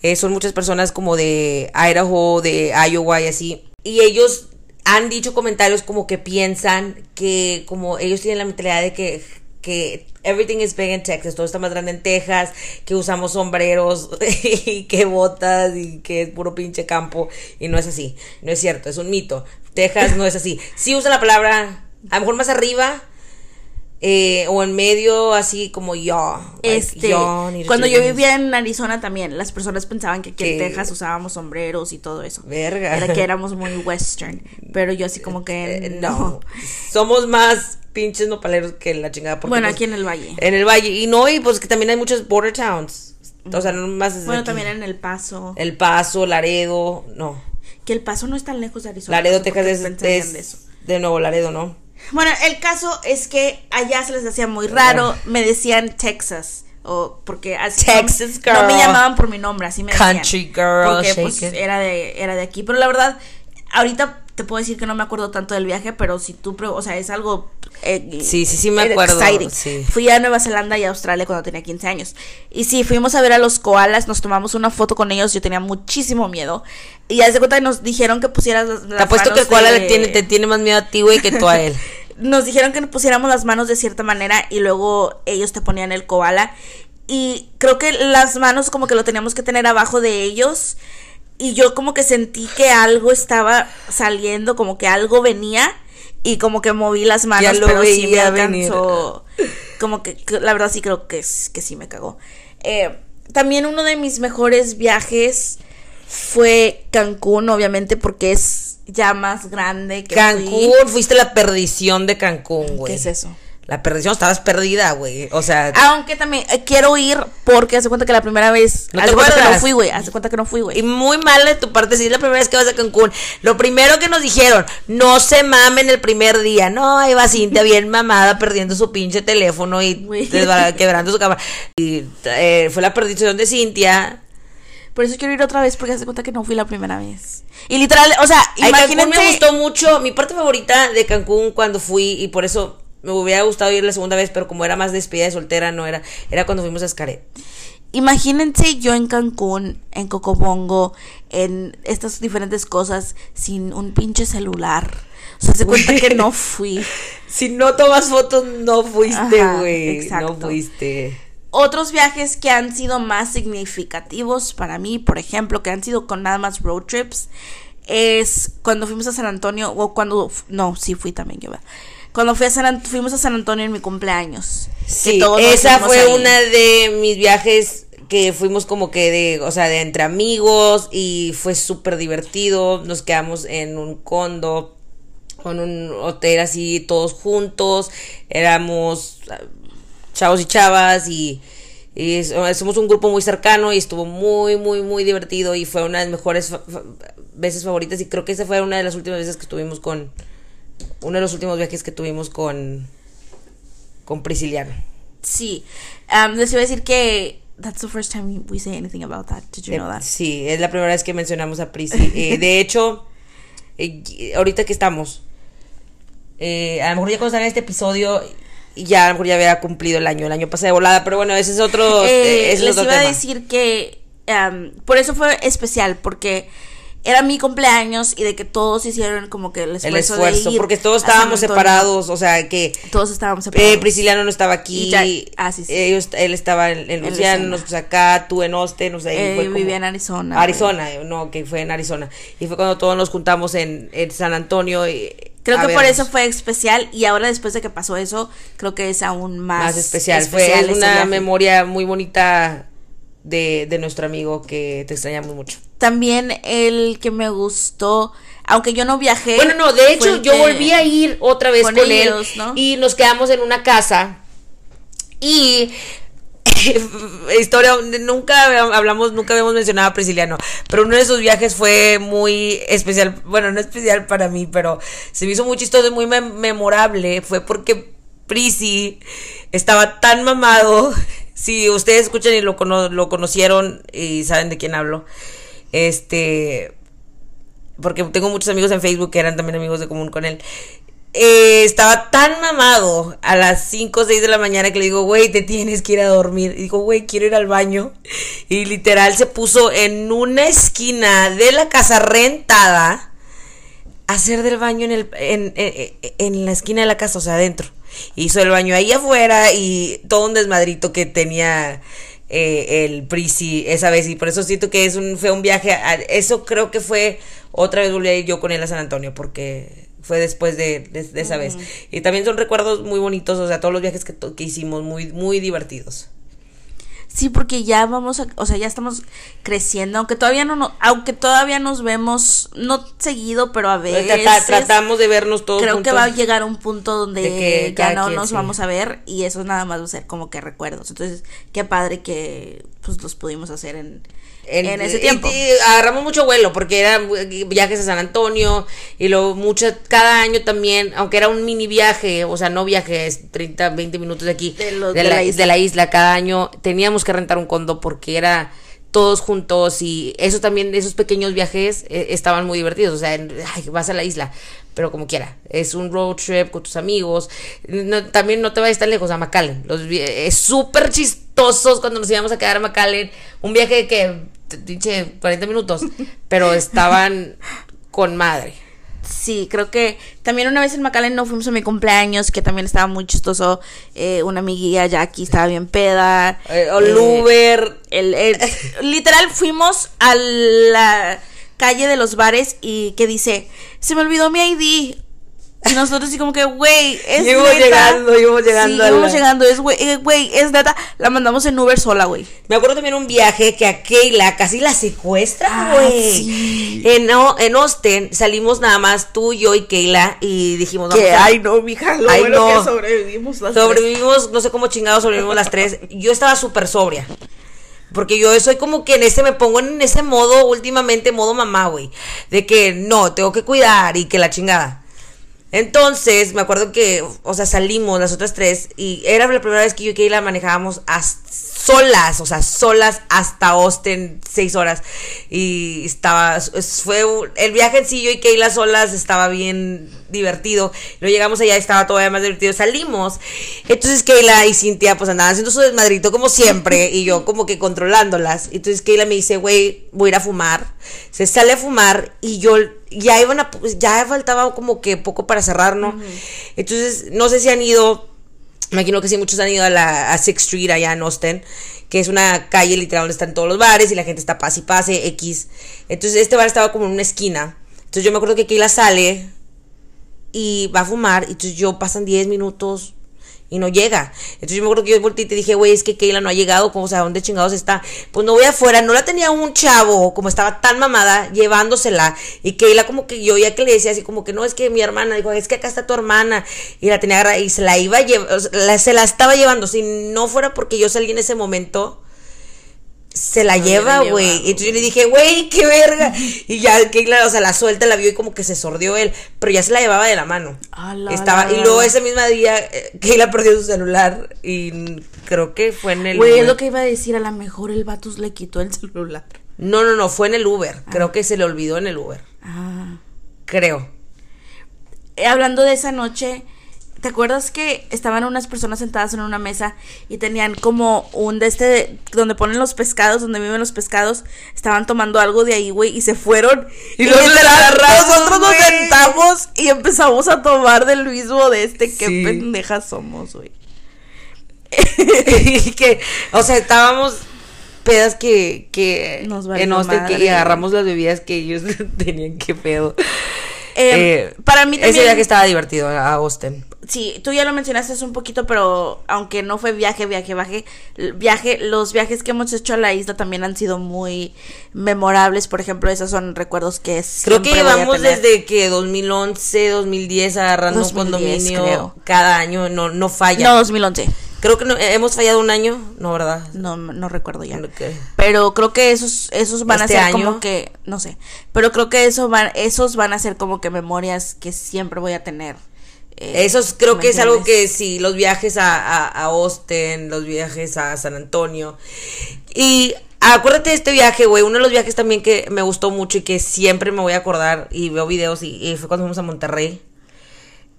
eh, son muchas personas como de Idaho, de Iowa y así. Y ellos han dicho comentarios como que piensan que como ellos tienen la mentalidad de que, que everything is big in Texas, todo está más grande en Texas, que usamos sombreros y que botas y que es puro pinche campo. Y no es así, no es cierto, es un mito. Texas no es así. Sí usa la palabra, a lo mejor más arriba, eh, o en medio, así como yo. like, Este, yo cuando do yo vivía en Arizona también, las personas pensaban que aquí en Texas usábamos sombreros y todo eso. Verga. Era que éramos muy western, pero yo así como que Eh, no. no. Somos más pinches nopaleros que la chingada. porque, Bueno, pues, aquí en el valle. En el valle. Y no, y pues que también hay muchos border towns. O sea, no más Bueno, aquí. también en El Paso. El Paso, Laredo, no. Que El Paso no es tan lejos de Arizona. Laredo, Texas es, es de eso. de Nuevo Laredo, ¿no? Bueno, el caso es que allá se les hacía muy raro. Me decían Texas. O porque así no- Texas no, me girl. llamaban por mi nombre, así me decían. Country girl, Porque pues era de, era de aquí. Pero la verdad, ahorita te puedo decir que no me acuerdo tanto del viaje, pero si tú, o sea, es algo... eh, Sí, sí, sí me acuerdo, exciting. sí. Fui a Nueva Zelanda y a Australia cuando tenía 15 años. Y sí, fuimos a ver a los koalas, nos tomamos una foto con ellos, yo tenía muchísimo miedo. Y ya se cuenta que nos dijeron que pusieras las, Te apuesto que el koala tiene, te tiene más miedo a ti, güey, que tú a él. nos dijeron que pusiéramos las manos de cierta manera y luego ellos te ponían el koala. Y creo que las manos como que lo teníamos que tener abajo de ellos. Y yo como que sentí que algo estaba saliendo, como que algo venía. Y como que moví las manos, Ya lo pero sí me venir. alcanzó. Como que, la verdad sí creo que, es- que sí me cagó. Eh, también uno de mis mejores viajes fue Cancún, obviamente, porque es ya más grande que fui. Cancún, fuiste la perdición de Cancún, güey. ¿Qué es eso? La perdición, estabas perdida, güey. O sea, Aunque también eh, quiero ir porque hace cuenta que la primera vez. ¿No hace te cuenta que no fui, güey. Hace cuenta que no fui, y güey. muy mal de tu parte, si es la primera vez que vas a Cancún. Lo primero que nos dijeron, no se mamen el primer día. No, ahí va Cintia bien mamada perdiendo su pinche teléfono y quebrando su cámara. Y eh, fue la perdición de Cintia. Por eso quiero ir otra vez porque hace cuenta que no fui la primera vez. Y literal, o sea, Ay, Cancún imagínense. me gustó mucho. Mi parte favorita de Cancún cuando fui, y por eso me hubiera gustado ir la segunda vez, pero como era más despedida de soltera, no era. Era cuando fuimos a Escaret. Imagínense yo en Cancún, en Cocobongo, en estas diferentes cosas, sin un pinche celular. O sea, se cuenta que no fui. Si no tomas fotos, no fuiste, güey. exacto. No fuiste. Otros viajes que han sido más significativos para mí, por ejemplo, que han sido con nada más road trips, es cuando fuimos a San Antonio, o cuando, no, sí fui también yo, ¿verdad? Cuando fui a San An- fuimos a San Antonio en mi cumpleaños. Sí, todos esa fue ahí. una de mis viajes que fuimos como que de, o sea, de entre amigos y fue súper divertido. Nos quedamos en un condo, con un hotel así, todos juntos. Éramos ah, chavos y chavas y, somos un grupo muy cercano y estuvo muy, muy, muy divertido y fue una de las mejores fa- veces favoritas y creo que esa fue una de las últimas veces que estuvimos con, uno de los últimos viajes que tuvimos con, con Prisciliano. Sí. Um, les iba a decir que that's the first time we say anything about that. Did you Eh, know that? Sí, es la primera vez que mencionamos a Prisi. Eh, de hecho, eh, ahorita que estamos, eh, a lo mejor ya cuando salga este episodio ya a lo mejor ya había cumplido el año, el año pasado de volada, pero bueno, ese es otro, ese es les otro iba a decir que am, por eso fue especial, porque era mi cumpleaños y de que todos hicieron como que el esfuerzo, el esfuerzo, de ir porque todos estábamos separados, o sea que Todos estábamos separados. eh, Prisciliano no estaba aquí, ya- ah, sí, sí. ellos, él estaba en, en Luciano, nosotros acá, tú en Austin, o sea, y Eh, fue como- vivía en Arizona. Arizona, no, que fue en Arizona. Y fue cuando todos nos juntamos en, en San Antonio. Y, Creo que por eso fue especial y ahora después de que pasó eso, creo que es aún más, más especial. especial fue una memoria muy bonita de, de nuestro amigo que te extrañamos mucho. También el que me gustó, aunque yo no viajé. Bueno, no, de hecho yo volví a ir otra vez con con, ellos, él ¿no? y nos quedamos en una casa y historia nunca hablamos nunca habíamos mencionado a Prisciliano pero uno de sus viajes fue muy especial bueno no especial para mí pero se me hizo muy chistoso y muy mem- memorable fue porque Prisi estaba tan mamado si ustedes escuchan y lo, cono- lo conocieron y saben de quién hablo este porque tengo muchos amigos en Facebook que eran también amigos de común con él. Eh, estaba tan mamado a las 5 o 6 de la mañana que le digo, güey, te tienes que ir a dormir. Y digo, güey, quiero ir al baño. Y literal se puso en una esquina de la casa rentada a hacer del baño en, el, en, en- en la esquina de la casa, o sea, adentro. Hizo el baño ahí afuera y todo un desmadrito que tenía eh, el Prisi esa vez. Y por eso siento que es un, fue un viaje. a- eso creo que fue otra vez volví a ir yo con él a San Antonio porque fue después de, de- de esa vez. Y también son recuerdos muy bonitos, o sea, todos los viajes que, que hicimos, muy, muy divertidos. Sí, porque ya vamos a, o sea, ya estamos creciendo, aunque todavía no, no aunque todavía nos vemos no seguido, pero a veces Trata- tratamos de vernos todos creo que va a llegar un punto donde que ya no nos sí. vamos a ver y eso nada más va a ser como que recuerdos. Entonces, qué padre que pues los pudimos hacer en, en, ese tiempo. y agarramos mucho vuelo porque eran viajes a San Antonio y luego mucho, cada año también, aunque era un mini viaje, o sea, no viajes 30, 20 minutos de aquí, De lo- de, de la, la isla. de la isla, cada año teníamos que rentar un condo porque era todos juntos y eso también, esos pequeños viajes eh, estaban muy divertidos, o sea, en- ay, vas a la isla, pero como quiera, es un road trip con tus amigos, No- también no te vayas tan lejos a McAllen, los, es súper chistosos cuando nos íbamos a quedar a McAllen, un viaje que, pinche, 40 minutos, pero estaban con madre. Sí, creo que también una vez en McAllen no fuimos a mi cumpleaños, que también estaba muy chistoso. Eh, una amiguilla Jackie estaba bien peda. Eh, o Eh, el Uber, el- el- literal fuimos a la calle de los bares y que dice, se me olvidó mi ID. Y nosotros así como que, güey, es Íbamos neta. llegando, íbamos llegando Sí, la- llegando, es güey, eh, güey, es neta. La mandamos en Uber sola, güey. Me acuerdo también un viaje que a Keila casi la secuestran, Ah, güey. sí. en, O- en Austin salimos nada más tú, yo y Keila y dijimos, vamos Que, a- ay, no, mija, lo Ay, bueno no. que sobrevivimos las tres. sobrevivimos, no sé cómo chingados sobrevivimos las tres. Yo estaba súper sobria. Porque yo soy como que en ese, me pongo en ese modo últimamente, modo mamá, güey. De que no, tengo que cuidar y que la chingada. Entonces, me acuerdo que, o sea, salimos las otras tres y era la primera vez que yo y Keila manejábamos as- solas, o sea, solas hasta Austin, seis horas. Y estaba, es- fue, el viaje en sí, yo y Keila solas estaba bien divertido. Luego llegamos allá, estaba todavía más divertido. Salimos. Entonces Keila y Cintia pues andaban haciendo su desmadrito como siempre y yo como que controlándolas. Entonces Keila me dice, güey, voy a ir a fumar. Se sale a fumar y yo ya iban a, pues, ya faltaba como que poco para cerrar, ¿no? Entonces, no sé si han ido, me imagino que sí, muchos han ido a la a Sixth Street allá en Austin, que es una calle literal donde están todos los bares y la gente está pase y pase, X. Entonces, este bar estaba como en una esquina. Entonces, yo me acuerdo que Keila sale y va a fumar, y entonces yo pasan 10 minutos y no llega. Entonces yo me acuerdo que yo volteé y dije, güey, es que Keila no ha llegado, como, o sea, ¿dónde chingados está? Pues no voy afuera, no la tenía un chavo, como estaba tan mamada, llevándosela, y Keila como que yo ya que le decía así como que no, es que mi hermana, dijo, es que acá está tu hermana, y la tenía agarrada, y se la iba a llevar, se la estaba llevando, si no fuera porque yo salí en ese momento, se la Se lleva, güey. entonces yo le dije, güey, qué verga. Y ya, que claro, o sea, la suelta, la vio y como que se sordió él. Pero ya se la llevaba de la mano. La, Estaba, la, y luego ese mismo día, eh, Keila perdió su celular. Y creo que fue en el. Güey, es lo que iba a decir, a lo mejor el vatus le quitó el celular. No, no, no, fue en el Uber. Creo que se le olvidó en el Uber. Ah. Creo. Eh, hablando de esa noche, ¿Te acuerdas que estaban unas personas sentadas en una mesa y tenían como un de este donde ponen los pescados, donde viven los pescados? Estaban tomando algo de ahí, güey, y se fueron. Y luego se la agarramos, nosotros nos sentamos y empezamos a tomar del mismo de este. Qué pendejas somos, güey. y que, o sea, estábamos pedas que, que Nos en Austin que, y agarramos las bebidas que ellos tenían que pedo. Eh, Eh, para mí también. Ese viaje estaba divertido a Austin. Sí, tú ya lo mencionaste hace un poquito, pero aunque no fue viaje, viaje, viaje, viaje, los viajes que hemos hecho a la isla también han sido muy memorables. Por ejemplo, esos son recuerdos que Creo que llevamos desde que 2011, 2010 agarrando 2010, un condominio creo. cada año, no, no falla. No, 2011. Creo que no- hemos fallado un año, no, ¿verdad? No, no recuerdo ya. Pero creo que esos, esos van ¿Este a ser año? como que, no sé. Pero creo que eso van, esos van a ser como que memorias que siempre voy a tener. eh, Esos creo ¿me que es algo que sí, los viajes a, a, a Austin, los viajes a San Antonio. Y acuérdate de este viaje, güey, uno de los viajes también que me gustó mucho y que siempre me voy a acordar y veo videos y, y fue cuando fuimos a Monterrey.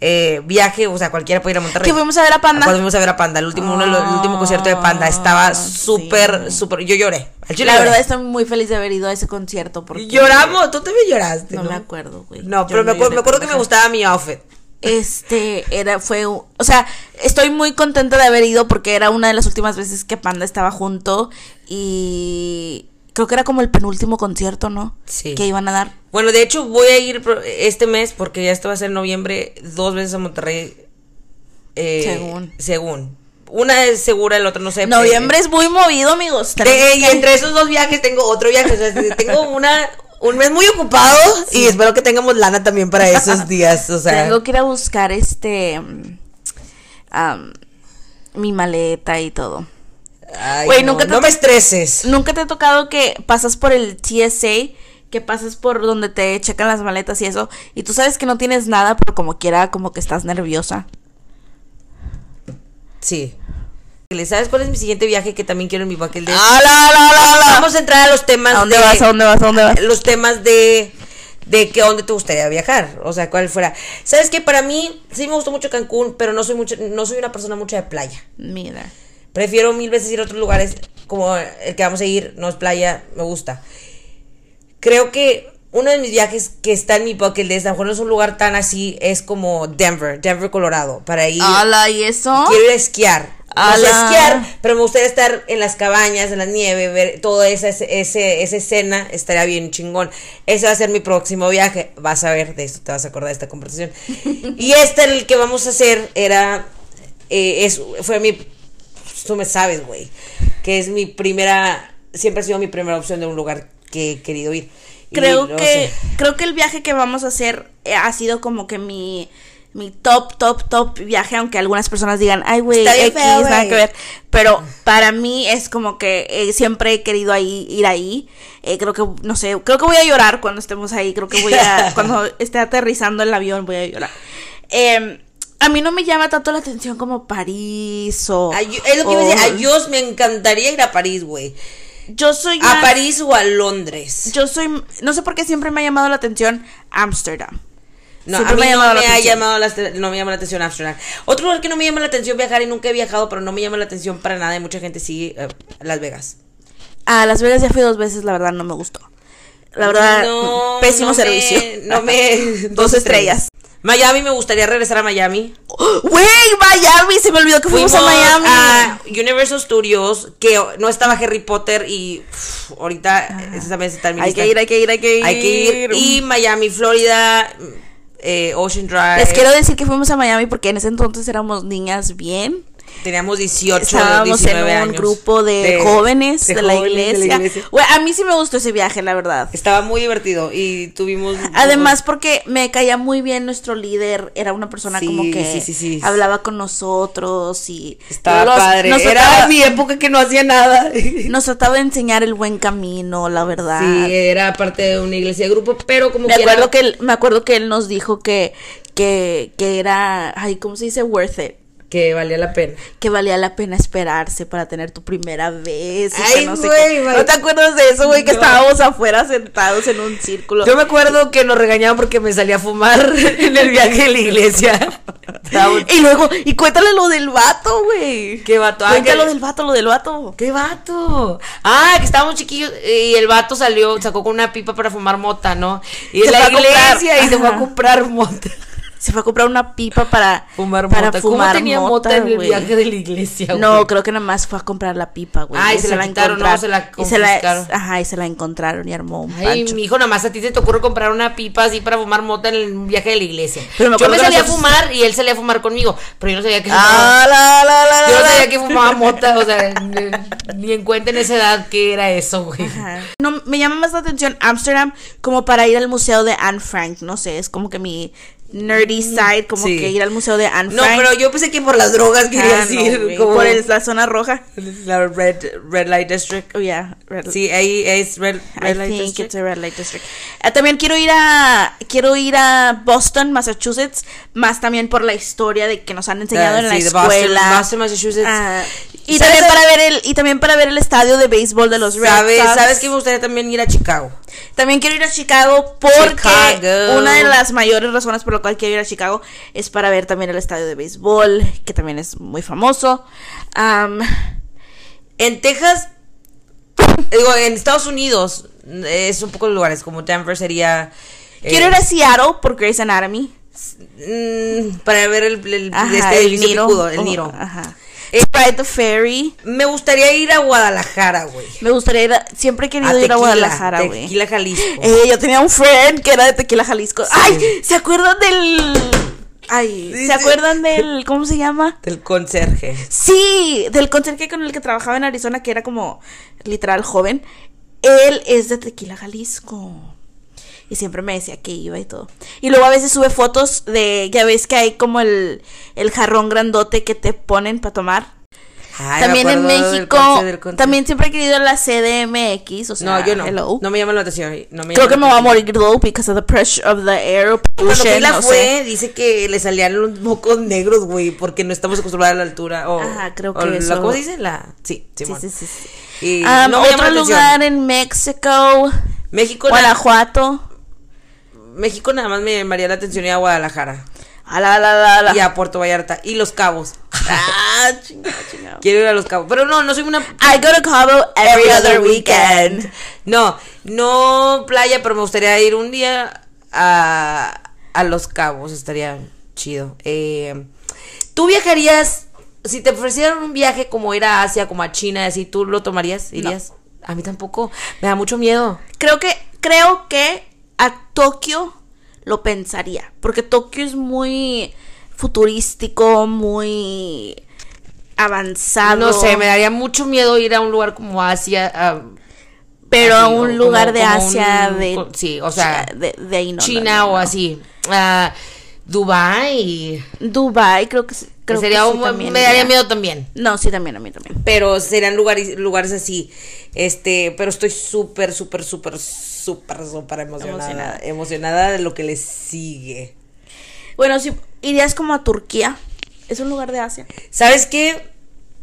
Eh, viaje, o sea, cualquiera puede ir a Monterrey. Que fuimos a ver a Panda. Cuando fuimos a ver a Panda, el último, los- el último concierto de Panda, estaba Ah, súper, sí. súper, yo lloré. Al chile La lloré. verdad estoy muy feliz de haber ido a ese concierto porque Lloramos, tú también lloraste, No, ¿no? me acuerdo, güey. No, pero me, acuerdo, me acuerdo que me gustaba mi outfit. Este era fue, o sea, estoy muy contenta de haber ido porque era una de las últimas veces que Panda estaba junto y creo que era como el penúltimo concierto, ¿no? Sí. Que iban a dar. Bueno, de hecho voy a ir este mes, porque ya esto va a ser en noviembre, dos veces a Monterrey. eh, Según. Según. Una es segura, el otro no sé. Noviembre es muy movido, amigos. Eh, Tenemos y entre esos dos viajes tengo otro viaje. o sea, tengo una, un mes muy ocupado y espero que tengamos lana también para esos días. O sea, Tengo que ir a buscar este mi maleta y todo. Güey, no, nunca te no me estreses. ¿Nunca te ha tocado que pasas por el TSA? Que pasas por donde te checan las maletas y eso. Y tú sabes que no tienes nada, pero como quiera, como que estás nerviosa. Sí. ¿Sabes cuál es mi siguiente viaje que también quiero en mi bucket list? ¡Ah, la, la, la, la! Vamos a entrar a los temas ¿A dónde de- vas? ¿A dónde vas? ¿A dónde vas? los temas de de que dónde te gustaría viajar, o sea, cuál fuera. Sabes que para mí sí me gustó mucho Cancún, pero no soy mucho no soy una persona mucho de playa. Mira. Prefiero mil veces ir a otros lugares como el que vamos a ir, no es playa, me gusta. Creo que uno de mis viajes que está en mi bucket list, a lo mejor no es un lugar tan así, es como Denver, Denver, Colorado, para ir. ¡Hala! ¿Y eso? Quiero ir a esquiar. No sé esquiar, pero me gustaría estar en las cabañas, en la nieve, ver toda esa, ese, esa escena, estaría bien chingón. Ese va a ser mi próximo viaje. Vas a ver, de esto te vas a acordar de esta conversación. y este, el que vamos a hacer, era. eh, es, fue mi. Tú me sabes, güey. Que es mi primera. Siempre ha sido mi primera opción de un lugar que he querido ir. Creo no que sé. creo que el viaje que vamos a hacer eh, ha sido como que mi mi top top top viaje aunque algunas personas digan ay güey X feo, nada güey". que ver pero para mí es como que eh, siempre he querido ahí ir ahí Eh, creo que no sé creo que voy a llorar cuando estemos ahí creo que voy a cuando esté aterrizando el avión voy a llorar Em, a mí no me llama tanto la atención como París o es lo que iba a decir, a Dios me encantaría ir a París, güey. yo soy A París o a Londres. yo soy no sé por qué siempre me ha llamado la atención Ámsterdam No, Siempre a mí me ha no llamado me la ha llamado la, no me llama la atención Amsterdam. Otro lugar que no me llama la atención viajar y nunca he viajado, pero no me llama la atención para nada y mucha gente sigue eh, Las Vegas. A Las Vegas ya fui dos veces, la verdad no me gustó. La verdad, No, pésimo no me- servicio. no me dos estrellas. Miami me gustaría regresar a Miami. Güey, Miami, se me olvidó que fuimos, a Miami. a Universal Studios, que no estaba Harry Potter y uf, ahorita esa también está en mi hay lista. que ir, hay que ir, hay que ir. Hay que ir. Y Miami, Florida, eh, Ocean Drive. Les quiero decir que fuimos a Miami porque en ese entonces éramos niñas bien. Teníamos 18, Estábamos en 19 un años. grupo de, jóvenes de, la, jóvenes iglesia. Güey, a mí sí me gustó ese viaje, la verdad. Estaba muy divertido y tuvimos... Además, porque me caía muy bien nuestro líder, era una persona Sí, como que sí, sí, sí. hablaba con nosotros y Estaba los- padre. Nos Era trataba, mi época que no hacía nada. nos trataba de enseñar el buen camino, la verdad. Sí, era parte de una iglesia de grupo, pero como Me quiera- acuerdo que él, me acuerdo que él nos dijo que, que, que era, ay, ¿cómo se dice? Worth it. Que valía la pena. que valía la pena esperarse para tener tu primera vez. Ay, que no, sé güey, qué. ¿No te acuerdas de eso, güey? Que No. estábamos afuera sentados en un círculo. Yo me acuerdo que nos regañaban porque me salía a fumar en el viaje de la iglesia. Y luego, y cuéntale lo del vato, güey. ¿Qué vato? Ah, Cuéntale que- lo del vato, lo del vato. ¿Qué vato? Ah, que estábamos chiquillos y el vato salió, sacó con una pipa para fumar mota, ¿no? Y en la iglesia y se fue a comprar mota. Se fue a comprar una pipa para Fumar para mota. fumar ¿Cómo tenía mota, en el viaje de la iglesia? No, güey? creo que nada más fue a comprar la pipa, güey. Ah, y se la quitaron, ¿no? Se la y se la, confiscaron. ajá, y se la encontraron y armó un Ay, pancho. mi hijo, nada más a ti se te ocurre comprar una pipa así para fumar mota en el viaje de la iglesia. Pero me yo me salía a fumar y él salía a fumar conmigo, pero yo no sabía que fumaba. Ah, la, la, la, yo no sabía que fumaba mota, o sea, ni, en cuenta en esa edad que era eso, güey. No, me llama más la atención Amsterdam como para ir al museo de Anne Frank, no sé, es como que mi nerdy side, como Mm, Sí. que ir al museo de Anne No, pero yo pensé que por las drogas Ah, querías no, ir. güey, como por el- la zona roja. la Red, Red Light District. Oh, yeah, red- Sí, ahí es Red, Red I Light think District. it's a red light district. Eh, también quiero ir a quiero ir a Boston, Massachusetts, más también por la historia de que nos han enseñado Ah, en la sí, escuela. Boston, Massachusetts. Ah, y ¿Sabes también para ver el y también para ver el estadio de béisbol de los Red ¿Sabes, Sox. ¿Sabes que me gustaría también ir a Chicago? También quiero ir a Chicago porque Chicago. una de las mayores razones por la cual quiero ir a Chicago es para ver también el estadio de béisbol, que también es muy famoso. Am, En Texas, digo, en Estados Unidos, es un poco de lugares, como Denver sería... eh, quiero ir a Seattle por Grey's Anatomy. mm, para ver el, el, Ajá, este el edificio Niro. picudo, el Oh, Niro. Ajá. Ride the Ferry. Me gustaría ir a Guadalajara, güey. Me gustaría ir a, siempre he querido ir a Guadalajara, güey. Tequila, Jalisco. Eh, yo tenía un friend que era de Tequila, Jalisco. Ay, ¿se acuerdan del Ay, ¿se acuerdan del cómo se llama? Del conserje. Sí, del conserje con el que trabajaba en Arizona, que era como literal joven. Él es de Tequila, Jalisco. Y siempre me decía que iba y todo. Y luego a veces sube fotos de, ya ves que hay como el, el jarrón grandote que te ponen para tomar. Ay, también en México, conce- del conce- también siempre he querido la CDMX, o sea, No, yo no. hello. No me llama la atención. No me Creo llama que la me voy a morir though because of the pressure of the air Cuando Keila no fue, sé. dice que le salían los mocos negros, güey, porque no estamos acostumbrados a la altura. O, Ajá, creo o que la- eso- ¿Cómo dice? La... Sí, Sí, sí, sí. sí. Y Um, no me llama otro la atención. lugar en México, México, na- Guanajuato. México nada más me llamaría la atención ir a Guadalajara. A la, la, la, la. Y a Puerto Vallarta. Y Los Cabos. Ah, chingado, chingado. Quiero ir a Los Cabos. Pero no, no soy una... I go to Cabo every other weekend. No, no playa, pero me gustaría ir un día a, a Los Cabos. Estaría chido. Eh, ¿Tú viajarías, si te ofrecieran un viaje como ir a Asia, como a China, así, ¿tú lo tomarías? ¿Irías? A mí tampoco. Me da mucho miedo. Creo que, creo que a Tokio lo pensaría. Porque Tokio es muy futurístico, muy avanzado. No sé, me daría mucho miedo ir a un lugar como Asia. a- Pero a un lugar como- de como Asia, un- de. sí, o sea, de, de ahí no. no, China no, o así. Ah, Dubai. Dubai, creo que. Creo que sería sí un- también me daría miedo también. No, sí, también, a mí también. Pero serían lugares, lugares así. Este, pero estoy súper, súper, súper, súper, súper emocionada. Emocionada. Emocionada de lo que les sigue. Bueno, si irías como a Turquía. Es un lugar de Asia. ¿Sabes qué?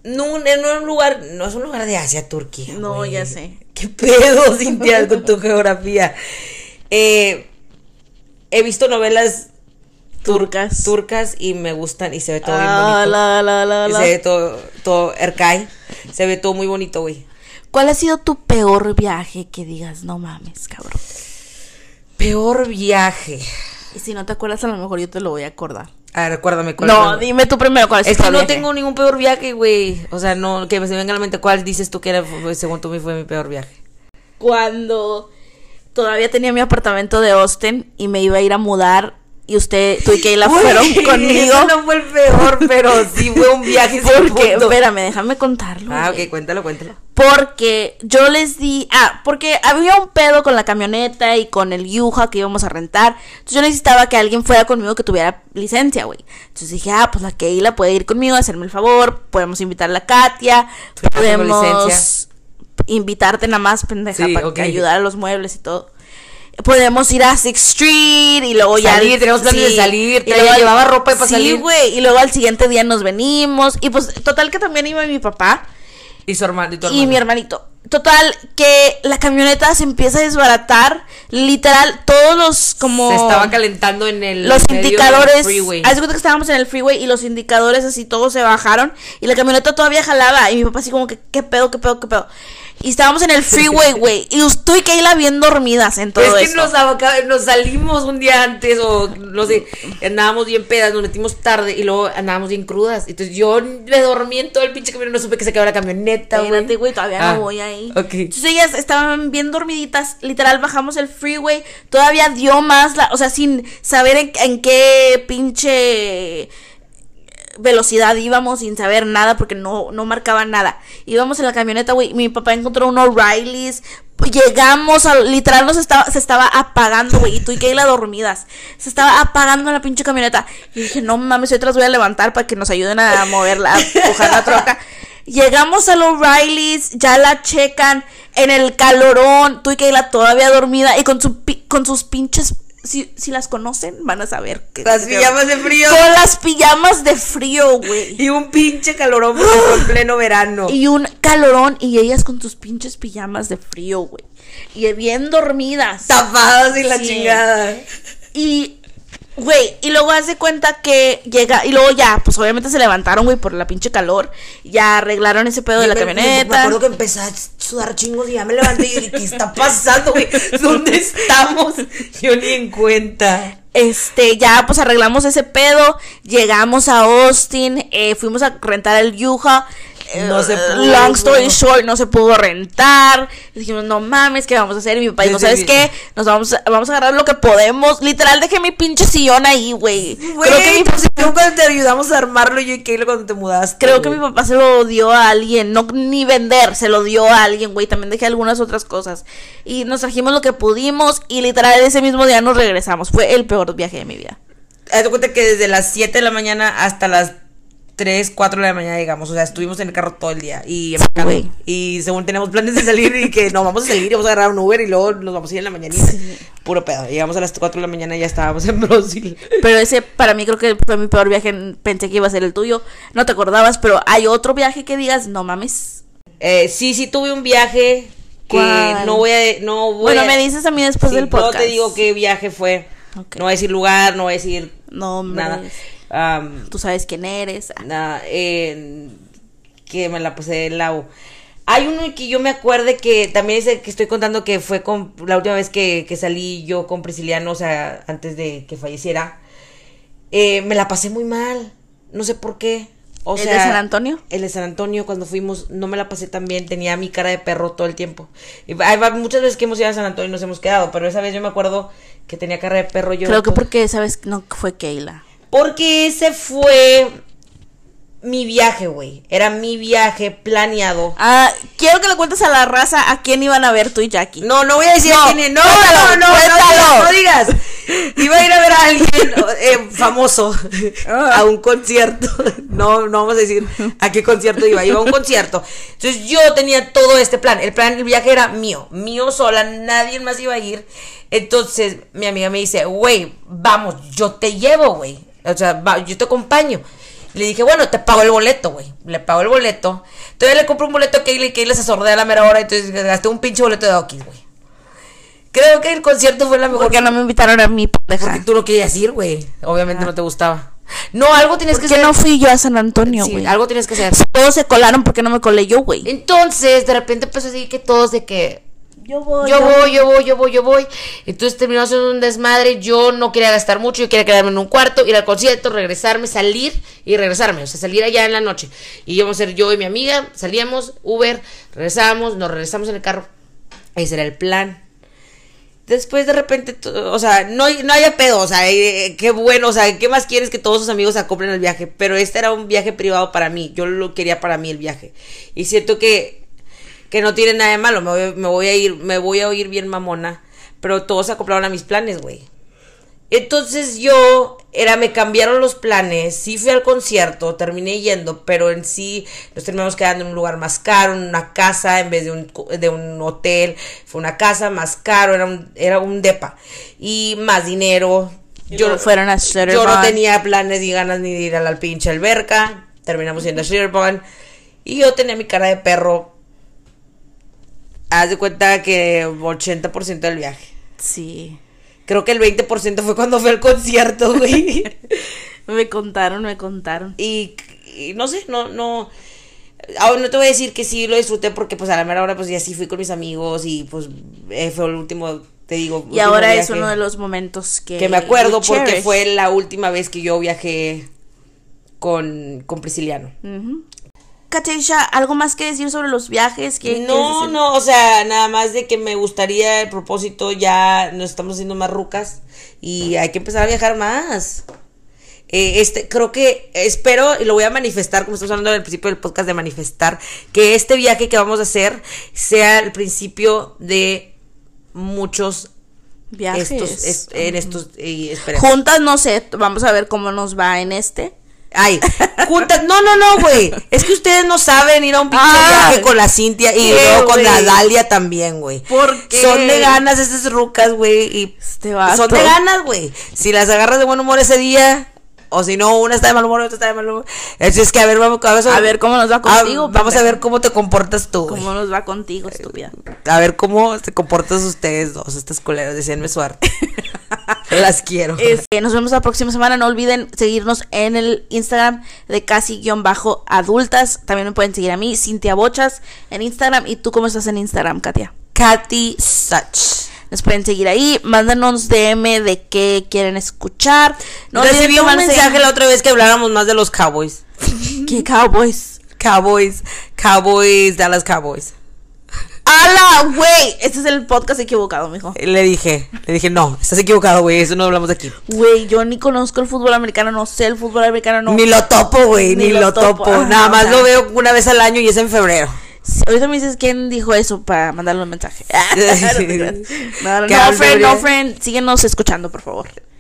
No, no es un lugar, no es un lugar de Asia, Turquía. No, ya sé. ¿Qué pedo, Cintia, con tu geografía? Eh, he visto novelas tur- Turcas. turcas y me gustan y se ve todo bien Ah, bonito. la. Se ve todo, todo Erkai. Se ve todo muy bonito, güey. ¿Cuál ha sido tu peor viaje que digas, no mames, cabrón? Peor viaje. Y si no te acuerdas, a lo mejor yo te lo voy a acordar. A ver, recuérdame cuál No, dime tú primero cuál es, Es que no viaje. tengo ningún peor viaje, güey. O sea, no, que me se venga a la mente cuál dices tú que era, según tú, fue mi peor viaje. Cuando todavía tenía mi apartamento de Austin y me iba a ir a mudar y usted, tú y Güey, fueron conmigo. Eso no fue el peor, pero sí fue un viaje. sin Porque, punto. espérame, déjame contarlo. Ah, ok, cuéntalo, cuéntalo. Porque yo les di. Ah, porque había un pedo con la camioneta y con el Yuja que íbamos a rentar. Entonces yo necesitaba que alguien fuera conmigo que tuviera licencia, güey. Entonces dije, ah, pues la Keila puede ir conmigo, hacerme el favor. Podemos invitar a la Katia. Podemos invitarte nada más, pendeja, Sí, para ok. que ayudar a los muebles y todo. Podemos ir a Sixth Street y luego ya Salir, tenemos planes de salir, y luego llevaba ropa para sí, salir. güey, y luego al siguiente día nos venimos y pues total que también iba mi papá Y su hermano y tu y hermano. mi hermanito. Total que la camioneta se empieza a desbaratar, literal todos los como Se estaba calentando en el los medio indicadores, de cuenta que estábamos en el freeway y los indicadores así todos se bajaron y la camioneta todavía jalaba y mi papá así como que qué pedo, qué pedo, qué pedo. Y estábamos en el freeway, güey, y tú y Kayla bien dormidas en todo es que eso. nos, nos salimos un día antes o no sé, andábamos bien pedas, nos metimos tarde y luego andábamos bien crudas. Entonces yo me dormí en todo el pinche camino, no supe que se quedó la camioneta, güey. güey, todavía Ah, no voy ahí. Entonces ellas estaban bien dormiditas, literal, bajamos el freeway, todavía dio más, la, o sea, sin saber en, en qué pinche velocidad íbamos, sin saber nada, porque no, no marcaba nada. Íbamos en la camioneta, güey, mi papá encontró unos Rileys, llegamos a, literal nos estaba, se estaba apagando, güey, y tú y Kayla dormidas, se estaba apagando la pinche camioneta. Y dije, no mames, ahorita las voy a levantar para que nos ayuden a moverla, a empujar la troca. Llegamos a los Rileys, ya la checan en el calorón, tú y Kayla todavía dormida y con, su, con sus pinches, si, si las conocen, van a saber que... Las pijamas de frío. Con las pijamas de frío, güey. Y un pinche calorón en pleno verano. Y un calorón y ellas con sus pinches pijamas de frío, güey. Y bien dormidas. tapadas y la Sí. chingada. Y, güey, y luego hace cuenta que llega, y luego ya, pues obviamente se levantaron, güey, por la pinche calor. Ya arreglaron ese pedo de la Me- camioneta. Me acuerdo que empecé a sudar chingos y ya me levanté y dije, ¿qué está pasando, güey? ¿Dónde estamos? Yo ni en cuenta. Este, ya pues arreglamos ese pedo, llegamos a Austin, eh, fuimos a rentar el Yuja. Eh, No se pudo. Long story short, no se pudo rentar. Dijimos, no mames, ¿qué vamos a hacer? Y mi papá dijo, Sí, ¿sabes sí. qué? Nos vamos a, vamos a agarrar lo que podemos. Literal, dejé mi pinche sillón ahí, güey. Creo que mi no, cuando te ayudamos a armarlo yo y Kayla cuando te mudaste. Creo que mi papá se lo dio a alguien, no ni vender, se lo dio a alguien, güey. También dejé algunas otras cosas. Y nos trajimos lo que pudimos y literal ese mismo día nos regresamos. Fue el peor viaje de mi vida. Haz cuenta que desde las 7 de la mañana hasta las 3, 4 de la mañana llegamos. O sea, estuvimos en el carro todo el día. Y, y según teníamos planes de salir y que no, vamos a salir y vamos a agarrar un Uber y luego nos vamos a ir en la mañanita. Puro pedo. Llegamos a las 4 de la mañana y ya estábamos en Brasil. Pero ese para mí creo que fue mi peor viaje. Pensé que iba a ser el tuyo. No te acordabas, pero hay otro viaje que digas, no mames. Eh, sí, sí tuve un viaje que ¿Cuál? no voy a... No voy Bueno, a- me dices a mí después Sí, del podcast. luego te digo qué viaje fue. No voy a decir lugar, no voy a decir No, nada. Am, Tú sabes quién eres. Ah, nada, eh, que me la pasé del lado. Hay uno que yo me acuerde que también es el que estoy contando que fue con la última vez que, que salí yo con Prisciliano, o sea, antes de que falleciera. Eh, me la pasé muy mal. No sé por qué. O ¿El sea, de San Antonio? El de San Antonio, cuando fuimos, no me la pasé tan bien. Tenía mi cara de perro todo el tiempo. Y hay muchas veces que hemos ido a San Antonio y nos hemos quedado, pero esa vez yo me acuerdo que tenía cara de perro yo. Creo que porque, ¿sabes? No, fue Keila. Porque ese fue mi viaje, güey. Era mi viaje planeado. Ah, quiero que le cuentes a la raza a quién iban a ver tú y Jackie. No, no voy a decir No, quién. No, cuéntalo, no, no, no, cuéntalo. no digas. Iba a ir a ver a alguien eh, famoso a un concierto. No, no vamos a decir a qué concierto iba. Iba a un concierto. Entonces yo tenía todo este plan. El plan, el viaje era mío. Mío sola. Nadie más iba a ir. Entonces mi amiga me dice, güey, vamos, yo te llevo, güey. O sea, va, yo te acompaño. Le dije, bueno, te pago el boleto, güey. Le pago el boleto. Entonces le compro un boleto a Kayla y Kayla se sordea a la mera hora. Entonces gasté un pinche boleto de Okis, güey. Creo que el concierto fue la mejor. ¿Por qué no me invitaron a mi pendeja? Porque tú no querías ir, güey. Obviamente no te gustaba. No, algo tienes ¿Por que qué hacer. no fui yo a San Antonio, Sí, güey? algo tienes que hacer. Todos se colaron porque no me colé yo, güey. Entonces, de repente empezó a decir que todos de que Yo voy. yo voy, yo voy, yo voy, yo voy. Entonces terminó siendo un desmadre. Yo no quería gastar mucho, yo quería quedarme en un cuarto, ir al concierto, regresarme, salir y regresarme. O sea, salir allá en la noche. Y íbamos a ser yo y mi amiga, salíamos, Uber, regresábamos, nos regresamos en el carro. Ese era el plan. Después de repente, o sea, no, no haya pedo, o sea, eh, qué bueno, o sea, ¿qué más quieres que todos sus amigos acoplen al viaje? Pero este era un viaje privado para mí, yo lo quería para mí el viaje. Y siento que, que no tiene nada de malo, me voy, me voy a ir, me voy a oír bien mamona, pero todos se acoplaron a mis planes, güey. Entonces yo era, me cambiaron los planes, sí fui al concierto, terminé yendo, pero en sí nos terminamos quedando en un lugar más caro, en una casa en vez de un, de un hotel, fue una casa más caro, era un, era un depa y más dinero. Yo, fueron a yo no tenía planes ni ganas ni de ir a la pinche alberca, terminamos yendo a Shutterbug y yo tenía mi cara de perro. Haz de cuenta que 80% del viaje. Sí. Creo que el 20% fue cuando fue al concierto, güey. me contaron, me contaron. Y, no sé, no, no. No te voy a decir que sí lo disfruté porque pues a la mera hora pues ya sí fui con mis amigos y pues eh, fue el último, te digo. Y ahora es uno de los momentos que... Que me acuerdo porque fue la última vez que yo viajé con, con Prisciliano. Katisha, ¿algo más que decir sobre los viajes? no, no, o sea, nada más de que me gustaría el propósito, ya nos estamos haciendo más rucas y hay que empezar a viajar más. Eh, este, creo que espero y lo voy a manifestar, como estamos hablando al principio del podcast de manifestar, que este viaje que vamos a hacer sea el principio de muchos viajes en estos juntas no sé vamos a ver cómo nos va en este Ay, juntas. No, no, no, güey. Es que ustedes no saben ir a un pinche ah, viaje con la Cintia y luego con la Dalia también, güey. ¿Por qué? Son de ganas esas rucas, güey. Y este son de ganas, güey. Si las agarras de buen humor ese día, o si no, una está de mal humor, otra está de mal humor. Es, que a ver, vamos, a ver cómo nos va contigo. vamos a ver cómo te comportas tú. Cómo nos va contigo, estúpida. A ver cómo se comportan ustedes dos, estas coleras. Decíanme suerte. Las quiero. nos vemos la próxima semana. No olviden seguirnos en el Instagram de casi-adultas. También me pueden seguir a mí, Cintia Bochas, en Instagram. ¿Y tú cómo estás en Instagram, Katia? Katy Such. Nos pueden seguir ahí, mándanos DM de qué quieren escuchar. No Recibí un mensaje la otra vez que habláramos más de los Cowboys. ¿Qué Cowboys? Cowboys, Cowboys, Dallas Cowboys. ¡Hala, güey! Este es el podcast equivocado, mijo. Le dije, le dije, no, estás equivocado, güey, eso no hablamos de aquí. Güey, yo ni conozco el fútbol americano, no sé el fútbol americano, no. Ni lo topo, güey, ni, lo, topo. Nada más lo veo una vez al año y es en febrero. ahorita me dices quién dijo eso para mandarle un mensaje. no, no, no, friend, no, friend, síguenos escuchando, por favor.